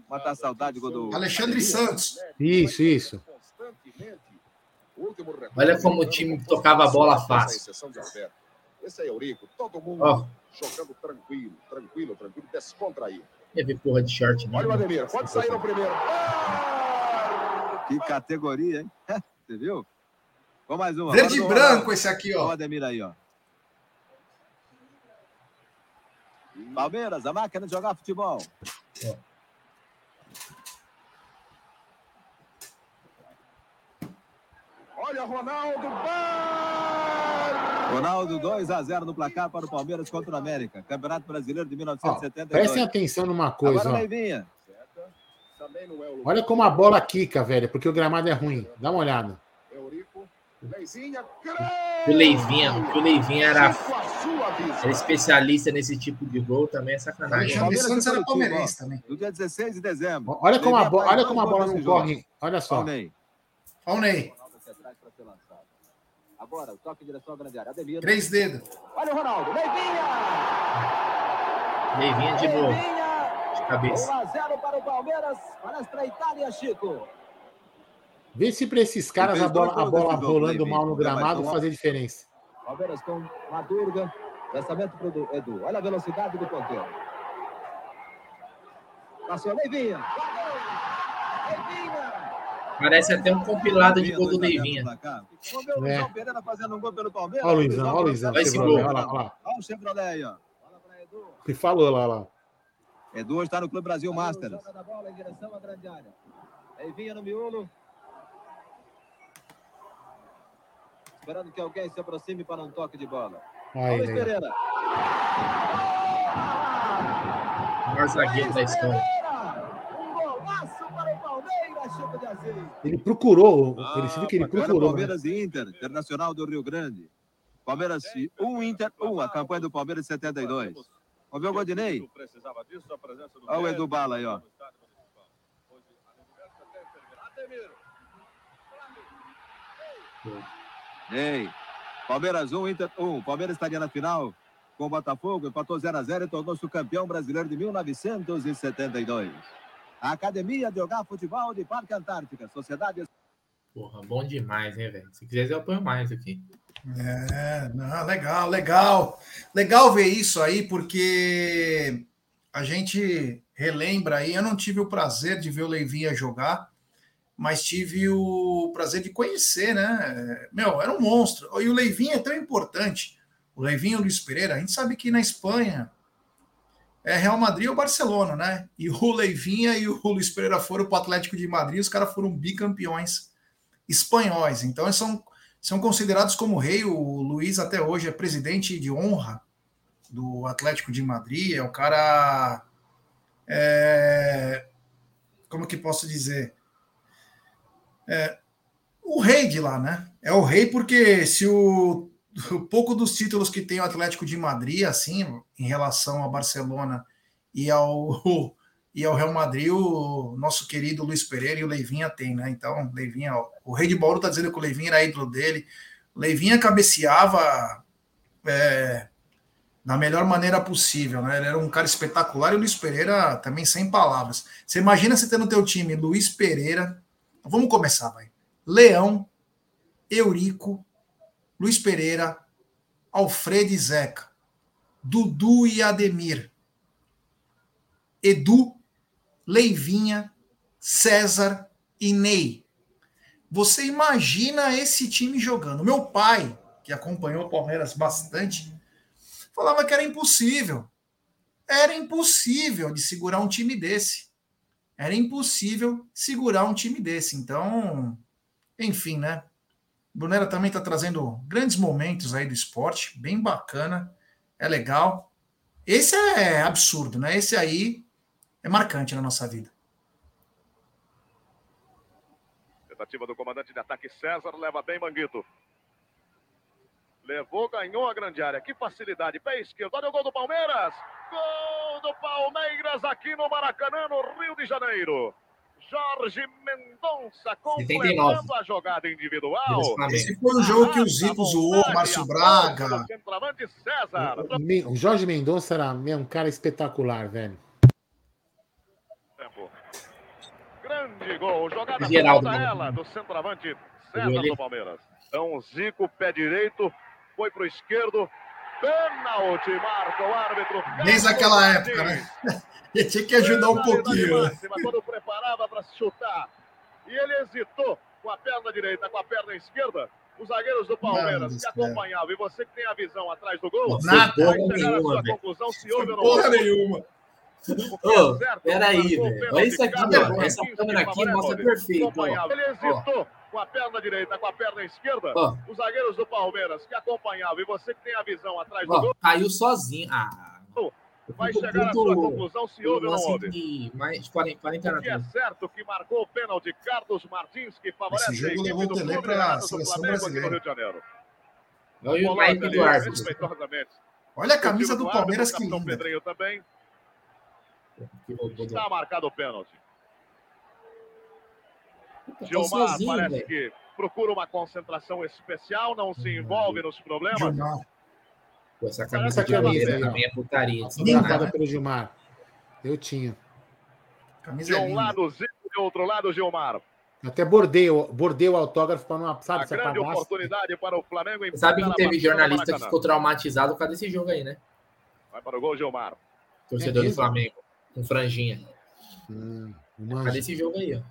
S9: Matar a saudade, do.
S2: Alexandre Santos.
S1: Isso, isso.
S3: Olha como o time tocava a bola fácil.
S10: Esse é Eurico, todo mundo
S3: Ó,
S10: jogando tranquilo, tranquilo, tranquilo, descontraído.
S3: teve porra de short, né?
S10: Olha o Ademir, pode sair no primeiro.
S9: Que categoria, hein? Você viu? Vamos mais uma.
S2: Verde e branco esse aqui,
S9: Olha o
S2: ó.
S9: Ademir aí, ó. Palmeiras, a máquina de jogar futebol.
S10: Olha Ronaldo,
S9: Ronaldo 2 a 0 no placar para o Palmeiras contra o América. Campeonato Brasileiro de
S1: Ó,
S9: 1972.
S1: prestem atenção numa coisa.
S9: Agora
S1: ó.
S9: Leivinha.
S10: é o
S1: Olha como a bola quica, velho, porque o gramado é ruim. Dá uma olhada.
S10: Eurico, Leizinha,
S3: O Leivinha, o Leivinha era, era especialista nesse tipo de gol também é sacanagem.
S2: Alexandre Santos era
S9: Curitiba,
S2: palmeirense também.
S9: No dia 16 de dezembro.
S1: Olha como a,
S9: Leivinha
S1: bo-
S9: faz
S1: olha como a bola não corre. Olha só.
S9: Palmeiras.
S2: Olha o Ney.
S9: Ronaldo aqui atrás para ser lançado. Agora, o toque em direção à grande área. Ademir.
S2: Três dedos.
S9: Olha o Ronaldo. Leivinha!
S3: Leivinha de novo,
S9: Leivinha!
S3: de cabeça.
S9: 1 a 0 para o Palmeiras. Palestra a Itália, Chico.
S1: Vê se para esses caras a bola, a bola rolando mal no
S9: Vai,
S1: gramado fazer diferença.
S9: Palmeiras com Madurga. Lançamento para o Edu. Olha a velocidade do ponteiro. Passou Leivinha. Leivinha!
S3: Parece até um compilado de gol do Leivinha.
S9: Vamos ver o
S1: É.
S9: Luizão Pereira fazendo um gol pelo Palmeiras.
S1: Olha o Luizão, olha o Luizão.
S3: Vai esse gol.
S1: Olha lá, olha lá.
S9: Olha o Chevrolet aí, ó.
S1: Que falou lá, lá.
S9: Edu está no Clube Brasil Masters.
S11: Joga da bola em direção à grande área. Leivinha no miolo.
S9: Esperando que alguém se aproxime para um toque de bola.
S1: Aí,
S9: Luiz
S1: né?
S9: Pereira.
S3: O maior zagueiro da história.
S9: Um golaço para o Palmeiras, Chico de Assis.
S1: Ele procurou, ele se viu que ele procurou. né?
S9: Palmeiras e Inter, Internacional do Rio Grande. Palmeiras 1, Inter 1, a campanha do Palmeiras 72. Vamos ver o Godinei? Olha o Edu Bala aí, ó. Ei, Palmeiras 1, Inter 1. Palmeiras estaria na final com o Botafogo, empatou 0 a 0 e tornou-se o campeão brasileiro de 1972. A Academia de Jogar Futebol de Parque Antártica, Sociedade
S3: Porra, bom demais, hein, velho? Se quiser, eu apoio mais aqui.
S2: É, não, legal, legal. Legal ver isso aí, porque a gente relembra aí. Eu não tive o prazer de ver o Leivinha jogar, mas tive o prazer de conhecer, né? Meu, era um monstro. E o Leivinha é tão importante. O Leivinha e o Luiz Pereira, a gente sabe que na Espanha é Real Madrid ou Barcelona, né? E o Leivinha e o Luiz Pereira foram para o Atlético de Madrid, os caras foram bicampeões espanhóis. Então, eles são são considerados como rei. O Luiz até hoje é presidente de honra do Atlético de Madrid. É o cara. é, como que posso dizer? É, o rei de lá, né? É o rei porque se o, o pouco dos títulos que tem o Atlético de Madrid, assim, em relação a Barcelona e ao e ao Real Madrid, o nosso querido Luiz Pereira e o Leivinha tem, né? Então, Leivinha, o Rei de Bauru tá dizendo que o Leivinha era ídolo dele. O Leivinha cabeceava é, da melhor maneira possível, né? Ele era um cara espetacular e o Luiz Pereira também sem palavras. Você imagina você ter no teu time Luiz Pereira, vamos começar, vai. Leão, Eurico, Luiz Pereira, Alfredo e Zeca, Dudu e Ademir, Edu, Leivinha, César e Ney. Você imagina esse time jogando. Meu pai, que acompanhou o Palmeiras bastante, falava que era impossível. Era impossível de segurar um time desse. Era impossível segurar um time desse. Então, enfim, né? Brunera também está trazendo grandes momentos aí do esporte, bem bacana, é legal. Esse é absurdo, né? Esse aí é marcante na nossa vida.
S10: Tentativa do comandante de ataque César, leva bem Manguito. Levou, ganhou a grande área. Que facilidade. Pé esquerdo. Olha o gol do Palmeiras. Gol do Palmeiras aqui no Maracanã, no Rio de Janeiro. Jorge Mendonça completando a jogada individual.
S2: Esse foi o jogo que o Zico zoou, o Márcio Braga.
S1: O, o Jorge Mendonça era meu, um cara espetacular, velho.
S10: Tempo. Grande gol. Jogada
S3: Geraldo, mano.
S10: ela do centroavante César do Palmeiras. Então, Zico, pé direito, foi pro esquerdo. Pênalti, marca o árbitro.
S2: Desde aquela época, né? Ele tinha que ajudar um pouquinho. né?
S10: Máxima, quando preparava para chutar. E ele hesitou com a perna direita, com a perna esquerda. Os zagueiros do Palmeiras que acompanhavam e você que tem a visão atrás do gol,
S3: Nada,
S10: vai chegar
S3: nenhuma,
S10: à sua conclusão se houve ou não
S6: Porra nenhuma.
S3: Ô, peraí, velho. Olha isso aqui, ó. Essa câmera aqui mostra perfeito. ó.
S10: Ele hesitou com a perna direita, com a perna esquerda.
S3: Ó.
S10: Os zagueiros do Palmeiras que acompanhavam e você que tem a visão atrás do
S3: Ó,
S10: gol,
S3: caiu sozinho. Ah,
S10: vai chegar à sua conclusão se houve ou não
S3: lance
S10: houve.
S3: mais de 40, 40
S10: O que é
S3: anos.
S10: certo que marcou o pênalti Carlos Martins, que favorece
S2: Esse jogo
S10: a equipe
S2: levou o
S10: do Clube Renato do
S2: seleção
S10: Flamengo aqui no
S2: brasileira.
S10: Rio de Janeiro.
S3: Olha o
S10: Coloca
S3: naipe
S10: ali,
S3: do.
S2: Olha a camisa
S10: O
S2: do
S10: árbitro,
S2: Palmeiras que linda.
S10: Pedrinho também.
S3: Do-
S10: Está marcado o pênalti.
S3: Tá
S10: Gilmar
S3: sozinho,
S10: parece
S3: velho.
S10: que procura uma concentração especial, não se envolve nos problemas.
S2: Gilmar.
S3: Pô, essa camisa
S1: que é
S3: vermelha
S1: isso aí,
S3: também é putaria.
S1: Pelo Gilmar. Eu tinha.
S2: Camisa
S10: De
S2: é
S10: um
S2: linda.
S10: lado, Zico, de outro lado, Gilmar.
S1: Até bordei, o- bordei o autógrafo para não, sabe,
S10: A grande oportunidade para o Flamengo.
S3: Sabe que teve jornalista que ficou traumatizado por causa desse jogo aí, né?
S10: Vai para o gol, Gilmar.
S3: Torcedor
S1: É
S3: do? Flamengo. Com franjinha.
S1: Hum,
S3: Por causa desse jogo aí, ó.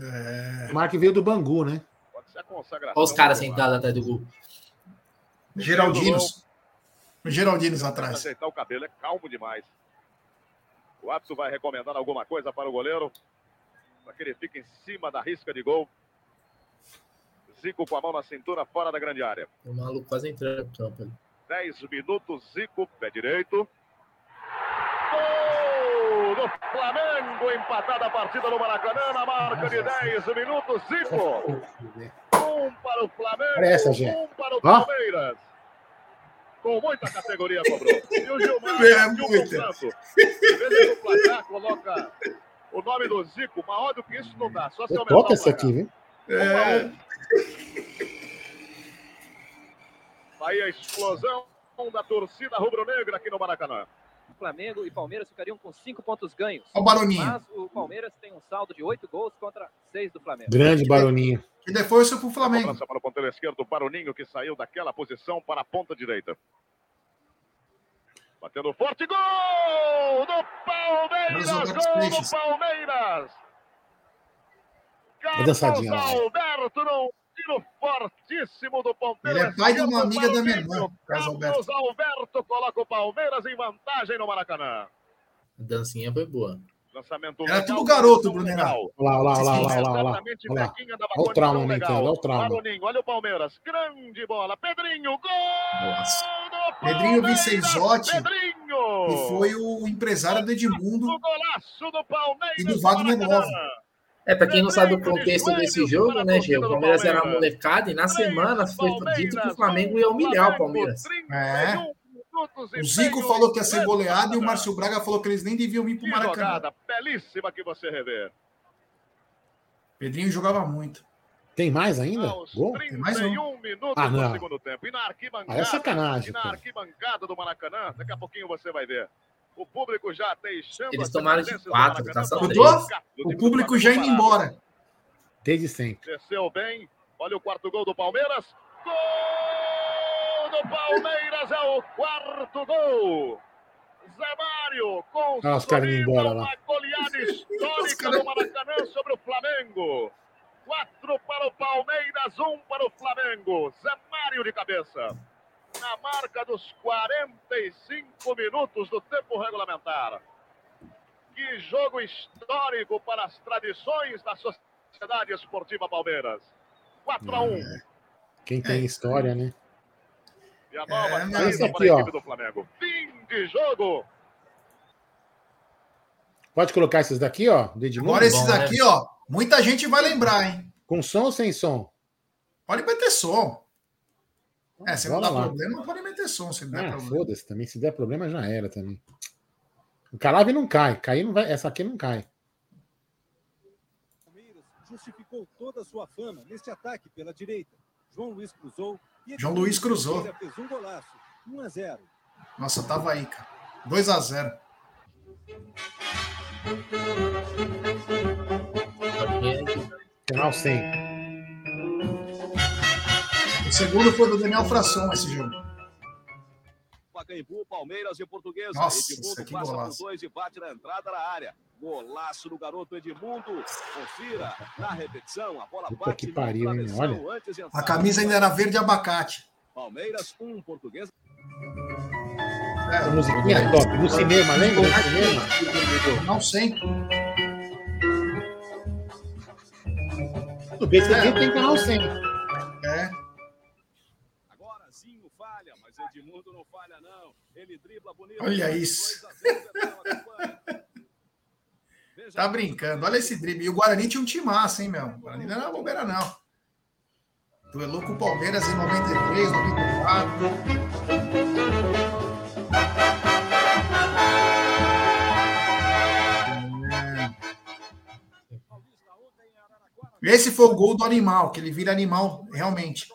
S2: É,
S1: O Mark veio do Bangu, né?
S10: Pode ser a consagração.
S3: Olha os caras sentados atrás do gol.
S2: Geraldinos. Geraldinos atrás.
S10: ajeitar o cabelo, é calmo demais. O árbitro vai recomendando alguma coisa para o goleiro, para que ele fique em cima da risca de gol. Zico com a mão na cintura, fora da grande área.
S3: O maluco quase entrando no campo ali.
S10: 10 minutos, Zico, pé direito. Do Flamengo, empatada a partida no Maracanã, na marca de 10 minutos, Zico. Um para o Flamengo,
S1: essa, Gê.
S10: um para o. Palmeiras. Com muita categoria cobrou. E o Gilmar
S2: É,
S10: com
S2: muita.
S10: o placar, coloca o nome do Zico. Maior do que isso não dá, só se aumentar o placar.
S1: aqui, viu?
S2: É,
S10: Aí a explosão da torcida rubro-negra aqui no Maracanã.
S11: Flamengo e Palmeiras ficariam com cinco pontos ganhos.
S2: Olha o Baroninho.
S11: Mas o Palmeiras tem um saldo de oito gols contra seis do Flamengo.
S1: Grande Baroninho.
S2: que dê força pro Flamengo.
S10: Cobrança para o ponteiro esquerdo, Baroninho, que saiu daquela posição para a ponta direita. Batendo forte, gol do Palmeiras! Gol do. Palmeiras! Carlos. Alberto num tiro fortíssimo do ponteiro
S2: Ele é pai de uma amiga da minha irmã. Carlos
S10: Carlos Alberto coloca o Palmeiras em vantagem no Maracanã.
S3: A dancinha foi boa.
S10: Lançamento
S2: Era
S10: legal,
S2: tudo garoto,
S10: legal.
S1: Olha lá, olha lá, olha lá, olha lá, olha o trauma
S10: legal.
S1: olha o trauma.
S10: Baroninho, olha o Palmeiras. Grande bola. Pedrinho, gol
S3: Nossa.
S2: Pedrinho
S10: Palmeiras.
S2: Vicenzotti,
S10: Pedrinho.
S2: que foi o empresário do Edmundo
S10: do Palmeiras.
S2: e do Wagner
S10: no Maracanã.
S2: Love.
S3: É, pra quem não sabe o contexto desse jogo, né, Gê? O Palmeiras era uma molecada e na semana foi dito que o Flamengo ia humilhar o Palmeiras.
S2: É.
S10: 31 minutos
S2: O Zico falou que ia ser goleado e o Márcio Braga falou que eles nem deviam ir pro
S10: Que
S2: Maracanã.
S10: jogada belíssima que você revê.
S2: Pedrinho jogava muito.
S1: Tem mais ainda? Gol?
S2: Tem mais um.
S10: 31 minutos
S1: Ah, não.
S10: segundo tempo. E na arquibancada,
S1: Ah, é sacanagem,
S10: e na arquibancada do Maracanã, daqui a pouquinho você vai ver. O público já deixando
S3: Eles tomaram de quatro,
S10: Maracanã.
S3: tá só
S2: O público já indo embora.
S1: Desde sempre.
S10: Desceu bem. Olha o quarto gol do Palmeiras. Gol do Palmeiras é o quarto gol. Zé Mário
S1: Ah, os caras indo embora lá.
S10: uma goleada histórica do Maracanã sobre o Flamengo. Quatro para o Palmeiras, um para o Flamengo. Zé Mário de cabeça. Na marca dos 45 minutos do tempo regulamentar. Que jogo histórico para as tradições da Sociedade Esportiva Palmeiras. 4 a 1.
S1: Quem tem história, né?
S10: E a nova
S2: É,
S10: saída
S1: esse
S10: para
S1: aqui,
S10: a
S1: ó.
S10: equipe do Flamengo. Fim de jogo.
S1: Pode colocar esses daqui, ó, do Edmundo?
S2: Agora esses
S3: bom, né?
S2: aqui, ó, muita gente vai lembrar, hein?
S1: Com som ou sem som?
S2: Pode meter som. É, se não dá
S1: lá.
S2: problema, pode meter som. Se não der
S1: Ah,
S2: problema.
S1: foda-se também. Se der problema, já era também. O Calave não cai. Cair não vai. Essa aqui não cai.
S12: Palmeiras justificou toda a sua fama neste ataque pela direita. João Luiz cruzou. E
S2: João Luiz cruzou.
S12: Fez um golaço. 1 a 0.
S2: Nossa, tava aí, cara. 2 a 0
S1: Canal 100.
S2: O segundo foi do Daniel Frasson esse jogo.
S9: Pacaembu, Palmeiras e Portuguesa.
S2: Nossa,
S9: Edmundo
S2: isso aqui
S9: passa
S2: golaço.
S9: por dois e bate na entrada da área.
S13: Golaço do garoto Edmundo. Confira na repetição. A bola
S1: Puta que pariu, hein? Olha.
S2: A camisa ainda era verde abacate.
S13: Palmeiras 1, um, Português.
S1: É, musiquinha top. No cinema, lembra? No cinema?
S2: Não sei.
S1: Tudo bem, você é. tem canal 100.
S2: É.
S13: Edmundo não falha, não. Ele dribla bonito.
S2: Olha isso. tá brincando. Olha esse drible. E o Guarani tinha um time massa, hein, meu? O Guarani não era bobeira, não. Duelou com o Palmeiras em 93, 94. Esse foi o gol do animal, que ele vira animal realmente.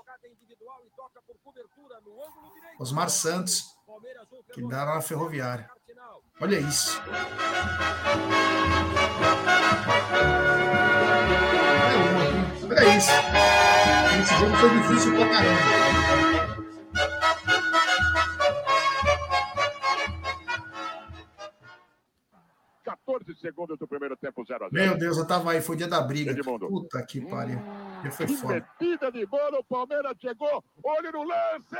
S2: Osmar Santos, que dá na ferroviária. Olha isso. Olha isso. Esse jogo foi difícil pra caramba.
S14: 14 segundos do primeiro tempo, 0 a 0
S2: Meu Deus, eu tava aí, foi dia da briga. Edmundo. Puta que pariu. Hum, foi foda.
S14: Metida de bola, o Palmeiras chegou, olho no lance.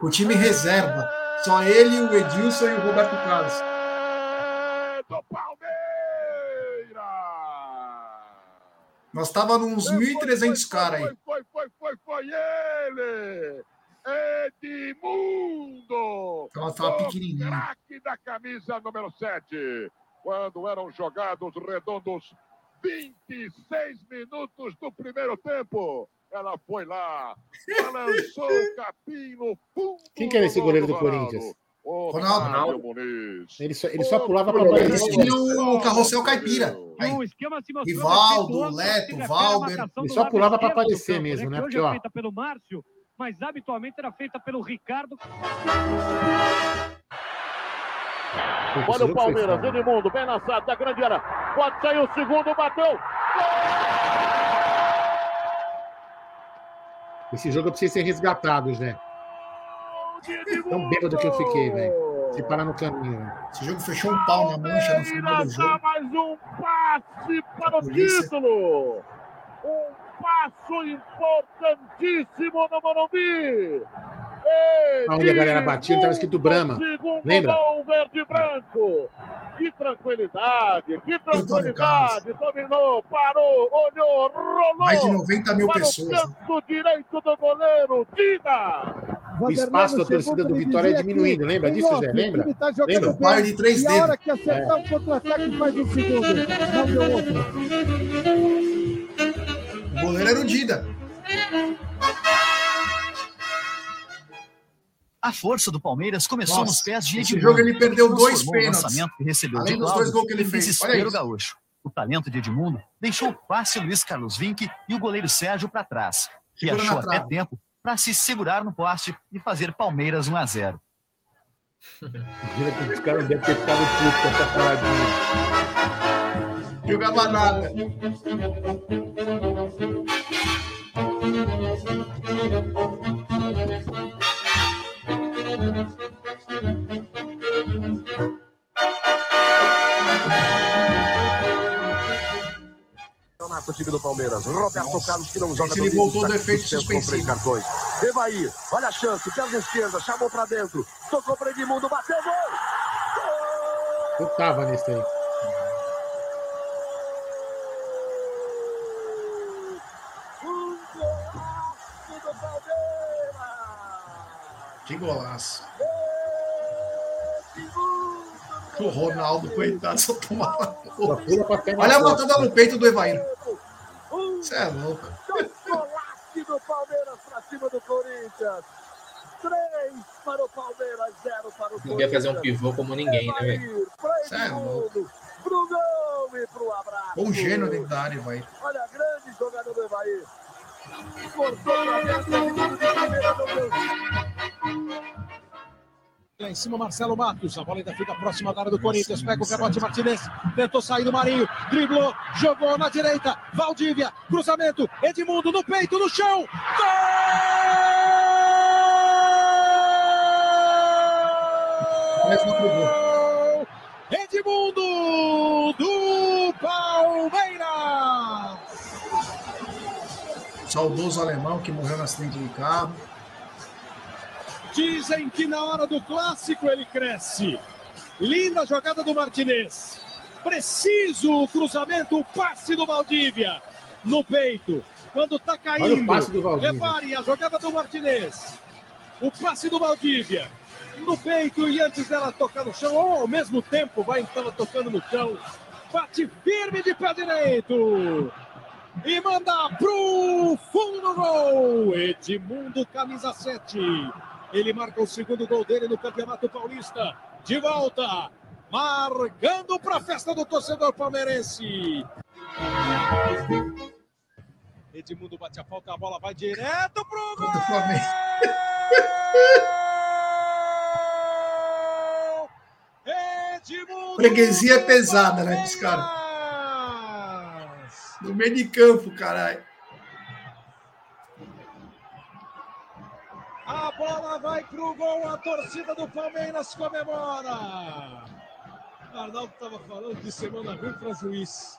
S2: O time reserva. Só ele, o Edilson e o Roberto Carlos.
S14: Do Palmeiras!
S2: Nós tava nos 1.300 caras aí.
S14: Foi, foi, foi, foi ele! Edmundo!
S2: Ela tava pequenininho.
S14: craque da camisa número 7 quando eram jogados redondos 26 minutos do primeiro tempo. Ela foi lá, balançou o capim no fundo.
S1: Quem que era esse goleiro do, do Corinthians?
S2: O Ronaldo.
S1: Ele só, ele só pulava para aparecer.
S2: Tinha o carrossel caipira. Aí. Rivaldo, Leto, Valber.
S1: Ele só pulava para aparecer mesmo, né?
S15: Porque, ó... feita pelo Márcio, mas habitualmente era feita pelo Ricardo.
S14: Olha o Palmeiras, Edmundo, bem lançado da grande área. Pode sair o segundo, bateu.
S1: Esse jogo eu preciso ser resgatado, Zé. Tão bêbado que eu fiquei, velho. Se parar no caminho.
S2: Esse jogo fechou um pau na mancha no final do jogo.
S14: mais um passe para o título. Um passo importantíssimo no Morumbi.
S1: Onde a galera batia, estava escrito Brahma. Lembra?
S14: verde branco. Que tranquilidade, que tranquilidade. Dominou, parou, olhou, rolou.
S2: Mais de 90 mil pessoas.
S14: Né? Canto direito do goleiro, Dida.
S1: O espaço da torcida do Vitória é diminuindo, lembra disso, Zé? Lembra?
S2: Tá lembra? O pai de três dedos.
S16: E a hora que acertar é. o contra-ataque faz um segundo. Não deu outro.
S2: O goleiro era o Dida.
S17: A força do Palmeiras começou Nossa, nos pés de
S2: Edmundo. Esse jogo ele perdeu dois pênaltis.
S17: Que recebeu
S2: Além dos dois gols que ele fez. Olha isso.
S17: gaúcho. O talento de Edmundo deixou o passe Luiz Carlos Vinck e o goleiro Sérgio para trás, que Segura achou até tempo para se segurar no poste e fazer Palmeiras 1 a 0.
S1: Os caras devem ter ficado putos com essa paradinha.
S2: Jogava nada.
S14: O time do Palmeiras. Roberto Nossa. Carlos que não joga
S2: Ele voltou do efeito suspensivo.
S14: cartões. Evaí, olha a chance, perna esquerda, chamou pra dentro. Tocou para Edmundo, bateu gol!
S1: Eu tava nesse aí.
S2: Que golaço. O Ronaldo, coitado, só tomava. Olha a botada no peito do Evair. Você é louco.
S14: Chocolate do Palmeiras pra cima do Corinthians. Três para o Palmeiras, zero para o Corinthians.
S3: Não ia fazer um pivô como ninguém, né, velho?
S2: Você é louco.
S14: Pro gol e pro abraço.
S2: Um gênio dentro da área,
S14: Evair. Olha, grande jogador do Evair. Cortou na meta, do Palmeiras, meu Deus.
S15: Lá em cima, Marcelo Matos. A bola ainda fica próxima da área do Corinthians. Pega o rebote Martinez. Tentou sair do Marinho. Driblou. Jogou na direita. Valdívia. Cruzamento. Edmundo no peito, no chão. Gol! Edmundo do Palmeiras.
S2: Saudoso alemão que morreu no acidente de carro.
S15: Dizem que na hora do clássico ele cresce. Linda jogada do Martinez. Preciso o cruzamento, o passe do Valdívia. No peito. Quando tá caindo. Repare a jogada do Martinez. O passe do Valdívia. No peito e antes dela tocar no chão, ou ao mesmo tempo vai então tocando no chão. Bate firme de pé direito. E manda pro fundo do gol. Edmundo, camisa 7. Ele marca o segundo gol dele no Campeonato Paulista. De volta, marcando para a festa do torcedor palmeirense. Edmundo bate a falta, a bola vai direto pro gol. Edmundo
S2: Freguesia é pesada, né, dos caras? No meio de campo, caralho.
S15: A bola vai pro gol, a torcida do Palmeiras comemora. Arnaldo estava falando de semana ruim para juiz.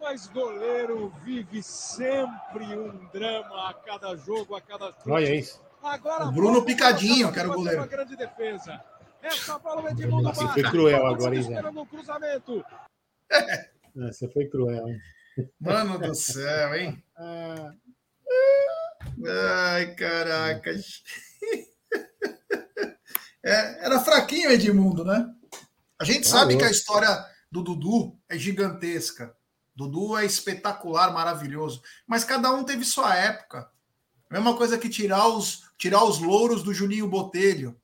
S15: Mas goleiro vive sempre um drama a cada jogo, a cada chute.
S1: Olha isso.
S15: Agora
S2: O Bruno Picadinho,
S15: pra
S2: que era o
S15: fazer
S2: goleiro.
S15: Uma grande defesa. Essa bola o Edmundo
S1: Nossa,
S15: bate.
S1: foi cruel agora, hein,
S15: um cruzamento.
S1: Essa foi cruel, hein?
S2: Mano do céu, hein?
S1: Ah,
S2: Ai, caracas. É, era fraquinho o Edmundo, né? A gente
S1: Tá
S2: sabe que a história do Dudu é gigantesca. Dudu é espetacular, maravilhoso. Mas cada um teve sua época. Mesma coisa que tirar os, tirar os louros do Juninho Botelho,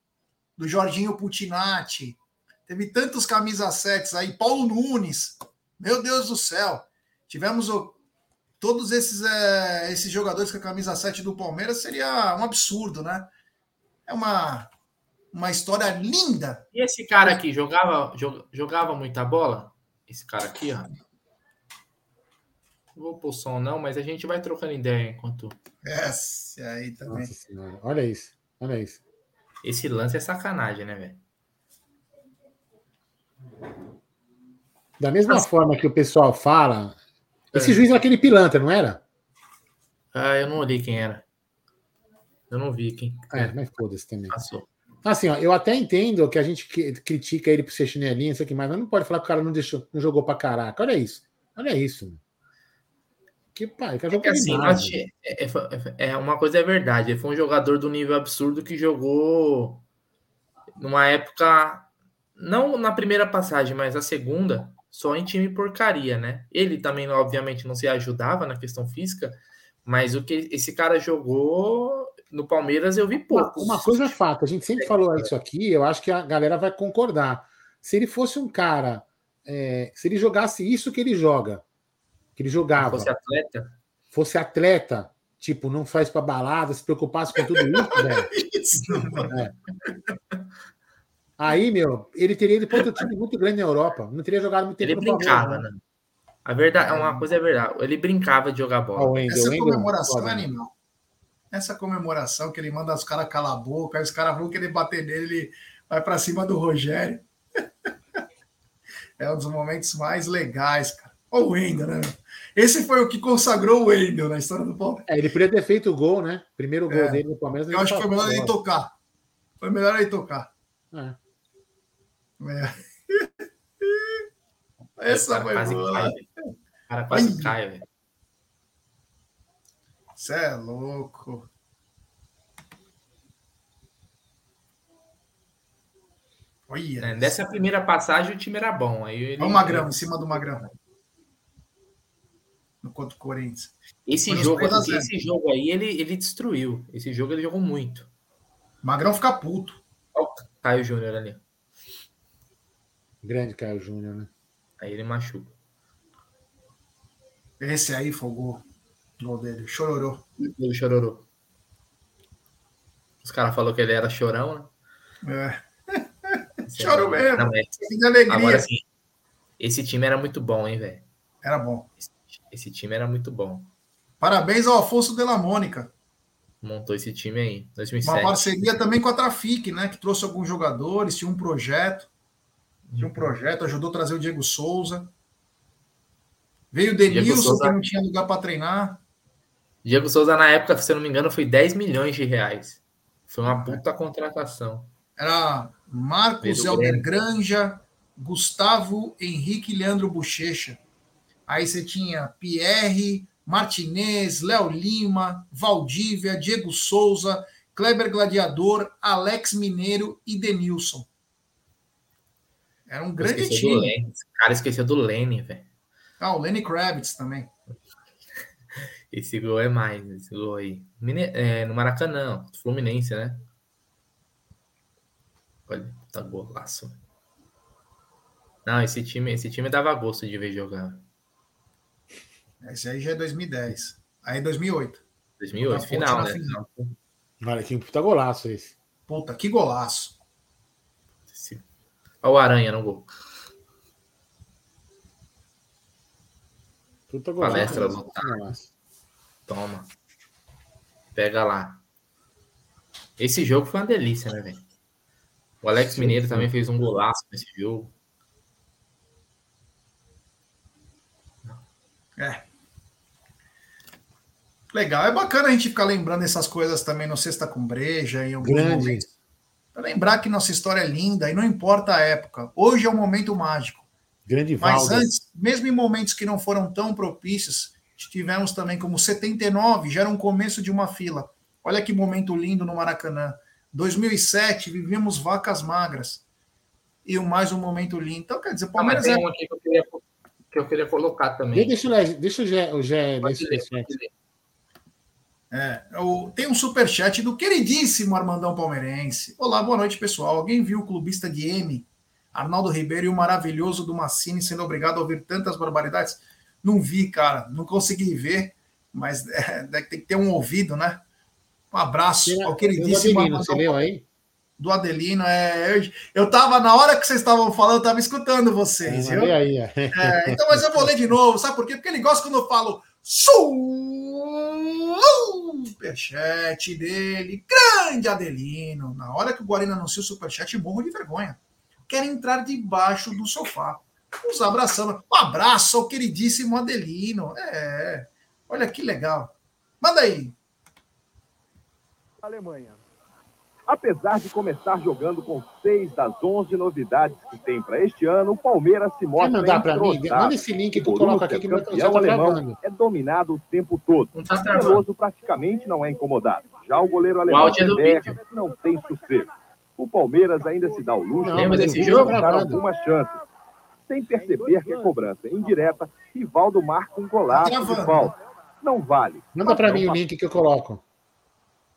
S2: do Jorginho Putinati. Teve tantos camisas setes aí. Paulo Nunes. Meu Deus do céu. Tivemos o, todos esses, é, esses jogadores com a camisa 7 do Palmeiras. Seria um absurdo, né? É uma, uma história linda.
S3: E esse cara aqui jogava, jo- jogava muita bola? Esse cara aqui, ó. Não vou pôr som, não, mas a gente vai trocando ideia enquanto.
S2: Esse aí também.
S1: Nossa senhora. Olha isso. Olha isso.
S3: Esse lance é sacanagem, né, velho?
S1: Da mesma forma que o pessoal fala. Esse
S3: É.
S1: juiz era aquele pilantra, não era?
S3: Ah, eu não olhei quem era. Eu não vi quem.
S1: É, mas foda-se também.
S3: Passou.
S1: Assim, ó, eu até entendo que a gente que- critica ele por ser chinelinho, isso aqui, mas não pode falar que o cara não, deixou, não jogou pra caraca. Olha isso. Olha isso. mano. Que pai, cara
S3: É que assim, ti- é, é- é uma coisa é verdade. Ele foi um jogador do nível absurdo que jogou numa época, não na primeira passagem, mas a segunda, só em time porcaria, né? Ele também, obviamente, não se ajudava na questão física, mas o que esse cara jogou no Palmeiras eu vi
S1: Uma,
S3: poucos.
S1: uma coisa é fato, a gente sempre falou isso aqui, eu acho que a galera vai concordar. Se ele fosse um cara, é, se ele jogasse isso que ele joga, que ele jogava,
S3: fosse atleta,
S1: fosse atleta, tipo, não faz pra balada, se preocupasse com tudo isso, velho. É. Aí, meu, ele teria ido para outro time muito grande na Europa. Não teria jogado muito tempo
S3: ele
S1: Palmeiras,
S3: brincava,
S1: não.
S3: né? A verdade, uma coisa é verdade. Ele brincava de jogar bola.
S1: Ó, o Wendel,
S2: Essa
S1: o Wendel,
S2: comemoração
S1: foda,
S2: é animal. Essa comemoração que ele manda os caras calar a boca, aí os caras vão querer bater nele, ele vai pra cima do Rogério. É um dos momentos mais legais, cara. Olha o Wendel, né? Esse foi o que consagrou o Wendel na história do Palmeiras.
S1: É, ele podia ter feito o gol, né? Primeiro gol
S2: É.
S1: dele no Palmeiras.
S2: Eu acho que foi melhor ele tocar. Foi melhor ele tocar.
S1: É.
S2: É. Essa foi
S3: quase
S2: boa.
S3: cai. O cara quase
S2: Ai.
S3: cai, velho.
S2: Você é louco. Olha.
S3: É, Dessa primeira passagem o time era bom. Aí ele...
S2: Olha o Magrão, em cima do Magrão. No contra o Corinthians.
S3: Esse jogo, esse jogo aí ele, ele destruiu. Esse jogo ele jogou muito.
S2: Magrão fica puto.
S3: Olha o Caio Júnior ali.
S1: Grande Caio Júnior, né?
S3: Aí ele machuca.
S2: Esse aí foi o gol, gol dele. Chororô.
S3: Ele chororou. Os caras falaram que ele era chorão, né?
S2: É. Choro mesmo.
S3: Não,
S2: de alegria.
S3: Agora sim, esse time era muito bom, hein, velho?
S2: Era bom.
S3: Esse, esse time era muito bom.
S2: Parabéns ao Afonso de la Mônica.
S3: Montou esse time aí,
S2: Uma
S3: 2007.
S2: parceria também com a Trafic, né? Que trouxe alguns jogadores, tinha um projeto. Tinha um projeto, ajudou a trazer o Diego Souza. Veio o Denilson,
S3: Souza-
S2: que não tinha lugar para treinar.
S3: Diego Souza, na época, se eu não me engano, foi 10 milhões de reais. Foi uma puta contratação.
S2: Era Marcos Helder Granja, Gustavo Henrique Leandro Bochecha. Aí você tinha Pierre, Martinez, Léo Lima, Valdívia, Diego Souza, Kleber Gladiador, Alex Mineiro e Denilson. Era um grande time.
S3: Esse cara esqueceu do Lenny, velho.
S2: Ah, o Lenny Kravitz também.
S3: Esse gol é mais, esse gol aí. É, no Maracanã, Fluminense, né? Olha, tá golaço. Não, esse time, esse time dava gosto de ver jogar.
S2: Esse aí já é 2010. Aí é 2008.
S3: 2008, final, né?
S1: Final. Olha que puta golaço esse.
S2: Puta, que golaço.
S3: Olha o Aranha no gol. Palestra lotada. Toma. Pega lá. Esse jogo foi uma delícia, né, velho? O Alex Mineiro também fez um golaço nesse jogo.
S2: É. Legal, é bacana a gente ficar lembrando essas coisas também no Sexta com Breja, em alguns
S1: Grande.
S2: momentos. Pra lembrar que nossa história é linda e não importa a época. Hoje é um momento mágico.
S1: Grande
S2: Mas antes, mesmo em momentos que não foram tão propícios, tivemos também como 79, já era um começo de uma fila. Olha que momento lindo no Maracanã. 2007, vivemos vacas magras. E mais um momento lindo. Então, quer dizer, o
S3: Ah, mas
S2: Palmeiras
S3: tem
S2: é
S3: um aqui que eu queria, que eu queria colocar também.
S1: Deixa, deixa o Gé, o Gé
S3: Pode
S1: nesse
S3: ler,
S1: chat.
S3: pode ler.
S2: É, tem um superchat do queridíssimo Armandão Palmeirense. Olá, boa noite, pessoal. Alguém viu o clubista de M, Arnaldo Ribeiro e o maravilhoso do Massini sendo obrigado a ouvir tantas barbaridades? Não vi, cara. Não consegui ver, mas é, ter que ter um ouvido, né? Um abraço
S1: Tem-
S2: ao
S1: tem
S2: queridíssimo
S1: Adelino, Você leu aí?
S2: do Adelino. É, eu, eu tava, na hora que vocês estavam falando, eu tava escutando vocês, viu?
S1: Lê aí, ó.
S2: É, então, mas eu vou ler de novo, sabe por quê? Porque ele gosta quando eu falo superchat dele, grande Adelino. Na hora que o Guarani anuncia o superchat, morro de vergonha. Quero entrar debaixo do sofá. Nos abraçando. Um abraço ao queridíssimo Adelino. É, olha que legal. Manda aí.
S6: Alemanha. Apesar de começar jogando com seis das 11 novidades que tem para este ano, o Palmeiras se mostra
S1: mandar pra mim? Manda esse link que
S6: O
S1: eu coloco aqui que meu
S6: campeão
S1: tá
S6: alemão,
S1: travando.
S6: é dominado o tempo todo.
S3: Não tá
S6: O
S3: travando.
S6: Veloso praticamente não é incomodado. Já o goleiro alemão
S3: áudio é
S6: não tem sossego. O Palmeiras ainda se dá o luxo
S1: Não,
S6: de dar algumas chances. Sem perceber que a cobrança indireta, Rivaldo marca um golaço
S2: Tá
S6: de
S2: travando.
S6: falta. Não vale.
S1: Manda
S6: não
S1: mim o link que eu coloco.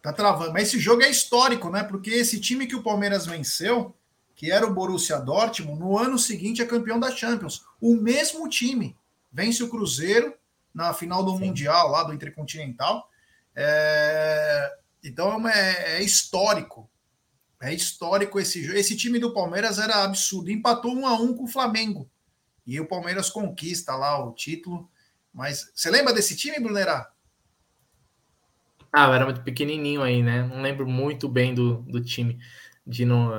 S2: Tá travando. Mas esse jogo é histórico, né? Porque esse time que o Palmeiras venceu, que era o Borussia Dortmund, no ano seguinte é campeão da Champions. O mesmo time vence o Cruzeiro na final do Mundial, lá do Intercontinental. É, Então é, uma- é- é histórico. É histórico esse jogo. Esse time do Palmeiras era absurdo. Empatou um a um com o Flamengo. E o Palmeiras conquista lá o título. Mas você lembra desse time, Brunerá?
S3: Ah, eu era muito pequenininho aí, né? Não lembro muito bem do, do time de, no,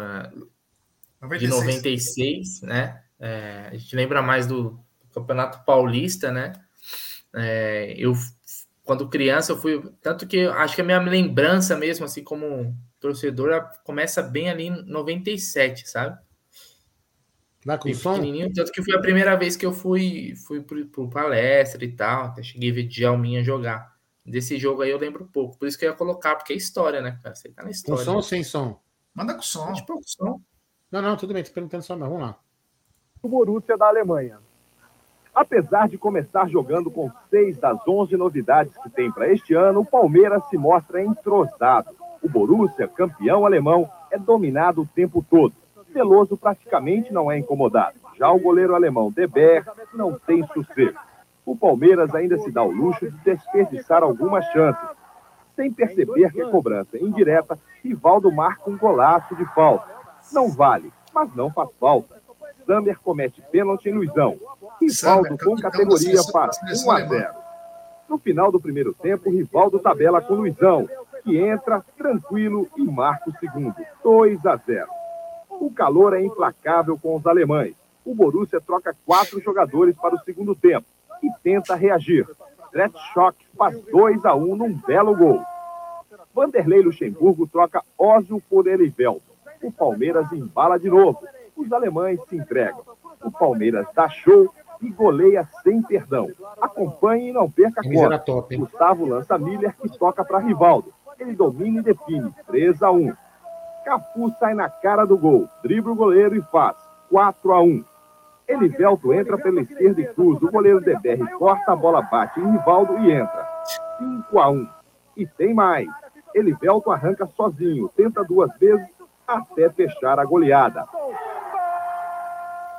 S3: de 96, né? É, a gente lembra mais do Campeonato Paulista, né? É, eu, quando criança, eu fui. Tanto que eu acho que a minha lembrança mesmo, assim, como torcedor, começa bem ali em 97, sabe?
S1: Lá com
S3: Bem
S1: som?
S3: pequenininho, tanto que foi a primeira vez que eu fui, fui pro, pro palestra e tal, até cheguei a ver Djalminha jogar. Desse jogo aí eu lembro pouco, por isso que eu ia colocar, porque é história, né, cara? Você tá na
S1: Com
S3: história.
S1: som ou sem som?
S2: Manda com som.
S3: Tipo, com som.
S1: Não, não, tudo bem, tô perguntando só, mas vamos lá.
S6: o Borussia da Alemanha. Apesar de começar jogando com seis das 11 novidades que tem para este ano, o Palmeiras se mostra entrosado. O Borussia, campeão alemão, é dominado o tempo todo. Veloso praticamente não é incomodado. Já o goleiro alemão Deber não tem sossego. O Palmeiras ainda se dá o luxo de desperdiçar algumas chances. Sem perceber que a cobrança é indireta, Rivaldo marca um golaço de falta. Não vale, mas não faz falta. Samer comete pênalti em Luizão. Rivaldo com categoria
S2: seleção
S6: 1 a
S2: alemã.
S6: 0. No final do primeiro tempo, Rivaldo tabela com Luizão, que entra tranquilo e marca o segundo. 2 a 0. O calor é implacável com os alemães. O Borussia troca quatro jogadores para o segundo tempo e tenta reagir. Schock faz 2 a 1 num belo gol. Vanderlei Luxemburgo troca Ósio por Erivelton. O Palmeiras embala de novo. Os alemães se entregam. O Palmeiras dá show e goleia sem perdão. Acompanhe e não perca a conta.
S1: Top,
S6: Gustavo lança Miller que toca para Rivaldo. Ele domina e define 3 a 1. Cafu sai na cara do gol, dribla o goleiro e faz 4 a 1. Elivelto entra pela esquerda e cruza. O goleiro DBR corta a bola, bate em Rivaldo e entra. 5 a 1. E tem mais. Elivelto arranca sozinho, tenta duas vezes até fechar a goleada.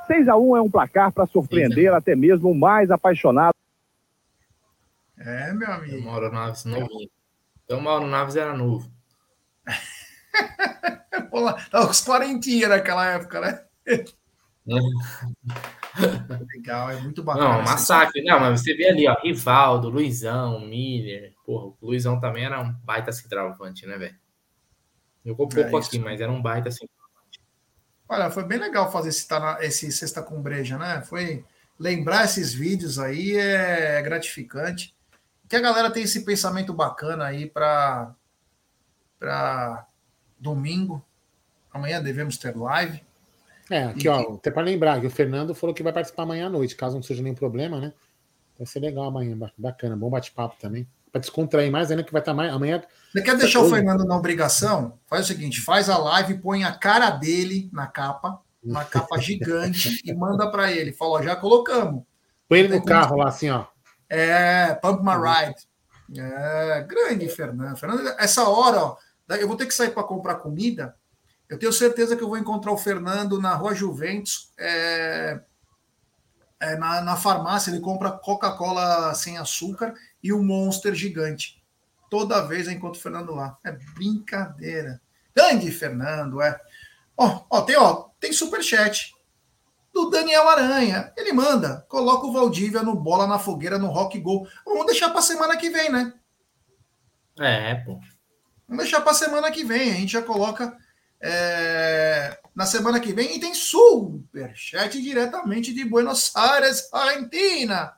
S6: 6 a 1 é um placar para surpreender até mesmo o mais apaixonado.
S2: É, meu amigo.
S3: O Mauro Naves novinho. Então Mauro Naves era novo.
S2: Pô, tava uns 40 naquela época, né? Legal, é muito bacana.
S3: Não, massacre. Não, mas você vê ali, ó, Rivaldo, Luizão, Miller. Porra, o Luizão também era um baita centroavante, né, velho? Jogou pouco é aqui, mas era um baita centroavante.
S2: Olha, foi bem legal fazer esse, esse Sexta com Breja, né? Foi lembrar esses vídeos aí é gratificante. Que a galera tem esse pensamento bacana aí para para domingo. Amanhã devemos ter live.
S1: É, aqui, e... ó, até para lembrar que o Fernando falou que vai participar amanhã à noite, caso não seja nenhum problema, né? Vai ser legal amanhã, bacana, bom bate-papo também. Para descontrair mais ainda, que vai estar mais. Amanhã.
S2: Você quer deixar o Fernando na obrigação? Faz o seguinte: faz a live, põe a cara dele na capa, uma capa gigante, e manda para ele. Fala, ó, já colocamos.
S1: Põe ele no carro lá, assim, ó.
S2: É, Pump My Ride. É, grande, Fernando. Fernando, essa hora, ó, eu vou ter que sair para comprar comida. Eu tenho certeza que eu vou encontrar o Fernando na Rua Juventus, é, é, na, na farmácia. Ele compra Coca-Cola sem açúcar e o Monster gigante. Toda vez eu encontro o Fernando lá. É brincadeira. Grande Fernando, é. Ó, ó, tem, ó, tem superchat do Daniel Aranha. Ele manda, coloca o Valdívia no bola na fogueira no Rock Gol. Vamos deixar para semana que vem, né?
S3: É, pô.
S2: Vamos deixar para semana que vem. A gente já coloca é, na semana que vem. E tem superchat diretamente de Buenos Aires, Argentina.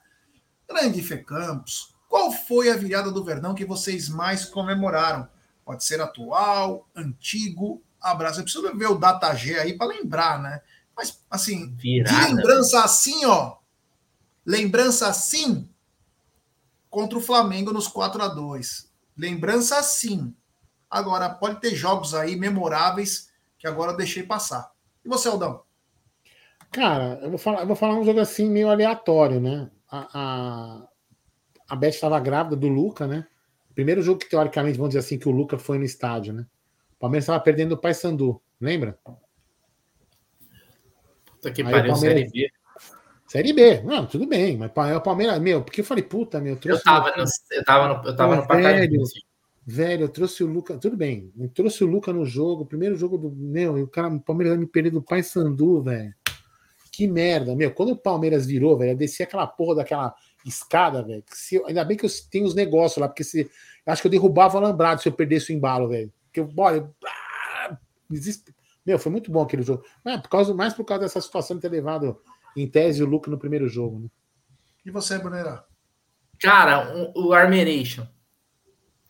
S2: Grande Fê Campos. Qual foi a virada do Verdão que vocês mais comemoraram? Pode ser atual, antigo, abraço. Eu preciso ver o data G aí para lembrar, né? Mas, assim, virada. de lembrança assim, ó. Lembrança assim contra o Flamengo nos 4 a 2 Lembrança assim. Agora, pode ter jogos aí memoráveis que agora eu deixei passar. E você, Aldão?
S1: Cara, eu vou falar, eu vou falar um jogo assim meio aleatório, né? A, a, a Beth estava grávida do Luca, né? Primeiro jogo que, teoricamente, vamos dizer assim, que o Luca foi no estádio, né? O Palmeiras estava perdendo o Paysandu, lembra?
S3: Puta que pariu, Série B.
S1: Série B, não, tudo bem, mas o Palmeiras, meu, porque eu falei, puta, meu,
S3: eu tava, no, eu tava no, eu tava no
S1: velho, velho, eu trouxe o Luca, tudo bem, eu trouxe o Luca no jogo, primeiro jogo do, meu, e o cara, o Palmeiras me perder do Pai Sandu, velho, que merda, meu, quando o Palmeiras virou, velho, eu desci aquela porra daquela escada, velho, ainda bem que eu tenho os negócios lá, porque se, acho que eu derrubava o alambrado se eu perdesse o embalo, velho, porque eu, olha, ah, meu, foi muito bom aquele jogo, mas por causa, mais por causa dessa situação de ter levado em tese o Luca no primeiro jogo, né?
S2: E você, Bruneira?
S3: Cara, o, o Armeration.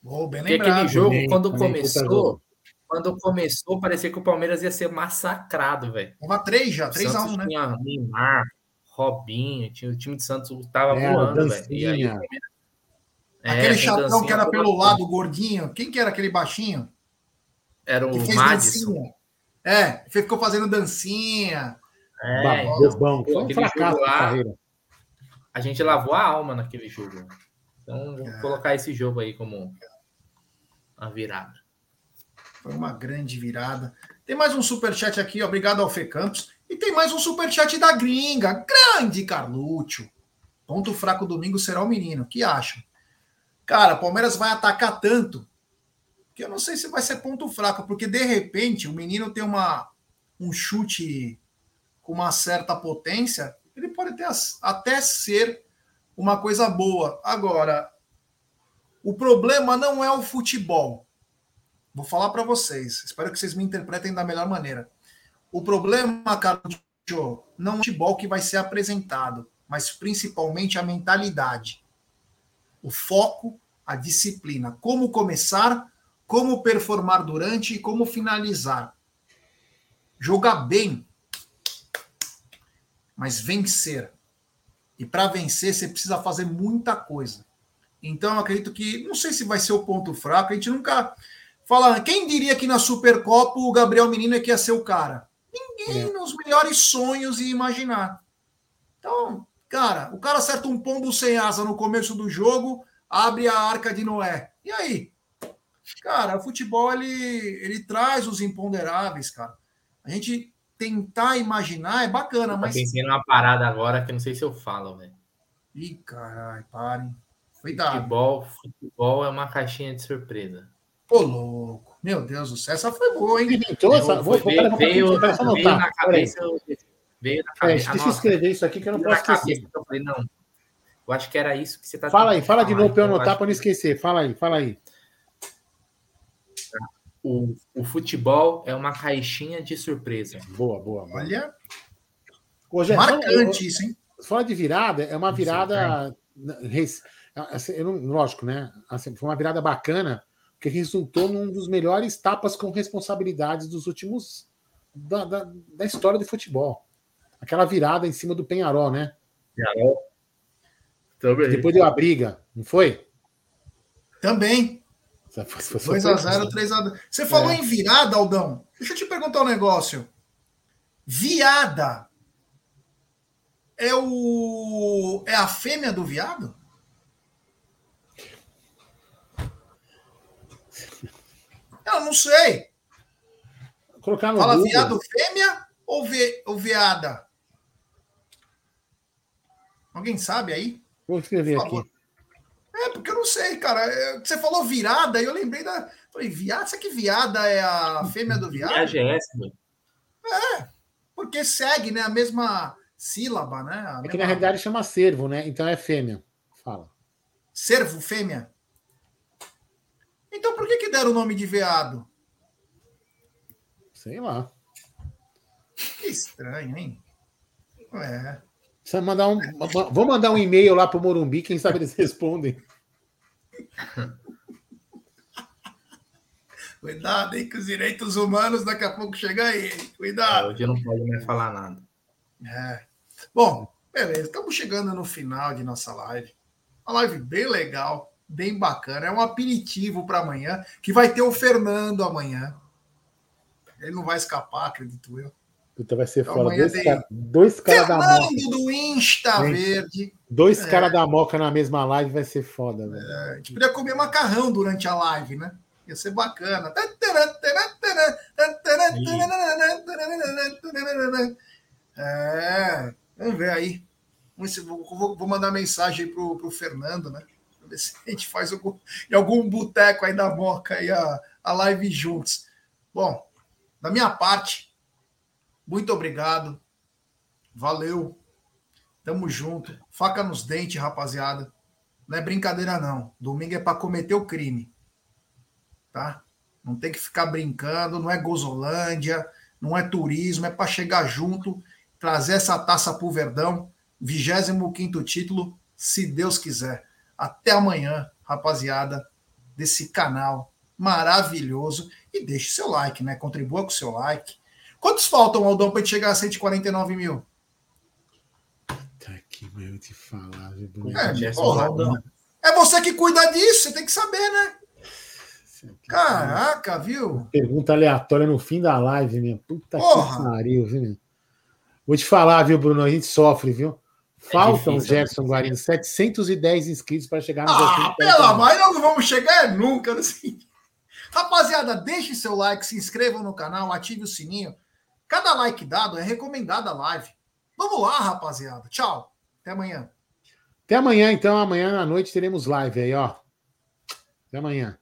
S2: Oh, bem lembrado.
S3: aquele jogo, bem, quando começou, quando começou, parecia que o Palmeiras ia ser massacrado, velho.
S2: Tava três já, 3 a 1 né?
S3: Tinha Neymar, Robinho, tinha, o time de Santos tava é, voando, velho.
S2: É, aquele chatão que era pelo lado, gordinho. Quem que era aquele baixinho?
S3: Era o Madison.
S2: É, ficou fazendo dancinha.
S3: É, bobão. Foi um fracasso lá, carreira. A gente lavou a alma naquele jogo. Então, vou é. colocar esse jogo aí como a virada.
S2: Foi uma grande virada. Tem mais um superchat aqui, obrigado ao Fê Campos. E tem mais um superchat da gringa. Grande Carlúcio. Ponto fraco domingo será o menino. Que acham? Cara, Palmeiras vai atacar tanto que eu não sei se vai ser ponto fraco, porque de repente o menino tem uma, um chute com uma certa potência, ele pode ter, até ser uma coisa boa. Agora, o problema não é o futebol. Vou falar para vocês. Espero que vocês me interpretem da melhor maneira. O problema, Carlos, não é o futebol que vai ser apresentado, mas principalmente a mentalidade. O foco, a disciplina. Como começar, como performar durante e como finalizar. Jogar bem, mas vencer. E para vencer, você precisa fazer muita coisa. Então, acredito que, não sei se vai ser o ponto fraco, a gente nunca fala. Quem diria que na Supercopa o Gabriel Menino é que ia ser o cara? Ninguém é. nos melhores sonhos ia imaginar. Então, cara, o cara acerta um pombo sem asa no começo do jogo, abre a arca de Noé. E aí? Cara, o futebol ele, ele traz os imponderáveis, cara. A gente tentar imaginar é bacana, mas.
S3: Eu pensei numa parada agora que não sei se eu falo, velho.
S2: Ih, caralho, parem. Cuidado.
S3: Futebol, futebol é uma caixinha de surpresa.
S2: Ô, louco. Meu Deus do céu, essa foi boa, hein?
S1: Então, essa, vou,
S3: veio, vou, veio, veio, veio na cabeça. Veio na
S1: cabeça. É, deixa eu escrever isso aqui que eu não posso esquecer.
S3: eu falei, não. Eu acho que era isso que você tá
S1: Fala aí, fala de novo para eu anotar para não esquecer. Fala aí, fala aí.
S3: O, o futebol é uma caixinha de surpresa.
S1: Boa, boa.
S2: Olha.
S1: Hoje,
S2: Marcante isso, hein?
S1: Fora de virada, é uma virada. Assim, eu não, lógico, né? Assim, foi uma virada bacana, que resultou num dos melhores tapas com responsabilidades dos últimos. Da, da, da história do futebol. Aquela virada em cima do Penharol, né?
S3: Penharol. Também.
S1: Depois deu a briga, não foi?
S2: Também. 2x0, 3x2. Você falou é. em virada, Aldão. Deixa eu te perguntar um negócio. Viada é o é a fêmea do viado? Não sei.
S1: Colocar no
S2: Fala Google. viado fêmea ou, ve, ou veada? Alguém sabe aí?
S1: Vou escrever aqui.
S2: É, porque eu não sei, cara. É, você falou virada, e eu lembrei da. Falei, viada? Será que viada é a fêmea do viado? É a
S3: GS,
S2: É, porque segue, né? A mesma sílaba, né? A
S1: é
S2: mesma...
S1: que na realidade chama servo, né? Então é fêmea. Fala.
S2: Servo, fêmea? Então por que, que deram o nome de veado?
S1: Sei lá.
S2: Que estranho, hein? É.
S1: Precisa mandar um, vou mandar um e-mail lá para o Morumbi, quem sabe eles respondem.
S2: Cuidado, hein, que os direitos humanos daqui a pouco chegam aí. Cuidado.
S3: É, hoje não pode mais falar nada.
S2: É. Bom, beleza. Estamos chegando no final de nossa live. Uma live bem legal, bem bacana. É um aperitivo para amanhã, que vai ter o Fernando amanhã. Ele não vai escapar, acredito eu.
S1: Puta, vai ser então, foda. Dois, tem... cara, dois caras da moca.
S2: do Insta Verde.
S1: Dois é. caras da moca na mesma live vai ser foda, velho.
S2: É, a gente podia comer macarrão durante a live, né? Ia ser bacana. É, vamos ver aí. Vou, vou mandar mensagem aí pro, pro Fernando, né? Ver se a gente faz algum, em algum boteco aí da Moca aí a, a live juntos. Bom, da minha parte, muito obrigado. Valeu. Tamo junto. Faca nos dentes, rapaziada. Não é brincadeira, não. Domingo é para cometer o crime. Tá? Não tem que ficar brincando. Não é Gozolândia. Não é turismo. É para chegar junto, trazer essa taça pro Verdão. 25 título, se Deus quiser. Até amanhã, rapaziada, desse canal maravilhoso. E deixe seu like, né? Contribua com seu like Quantos faltam, Aldão, para chegar a 149 mil?
S1: Tá aqui, meu, te falar.
S2: É, porra, Aldão. é você que cuida disso, você tem que saber, né? Caraca, viu?
S1: Pergunta aleatória no fim da live, minha. Puta Porra. que pariu, viu? Vou te falar, viu, Bruno? A gente sofre, viu? Faltam, é difícil, Gerson Guarino, 710 inscritos para chegar no
S2: Ah, pelo amor, nós não vamos chegar nunca. Assim. Rapaziada, deixe seu like, se inscrevam no canal, ative o sininho. Cada like dado é recomendada a live. Vamos lá, rapaziada. Tchau. Até amanhã.
S1: Até amanhã, então. Amanhã à noite teremos live aí, ó. Até amanhã.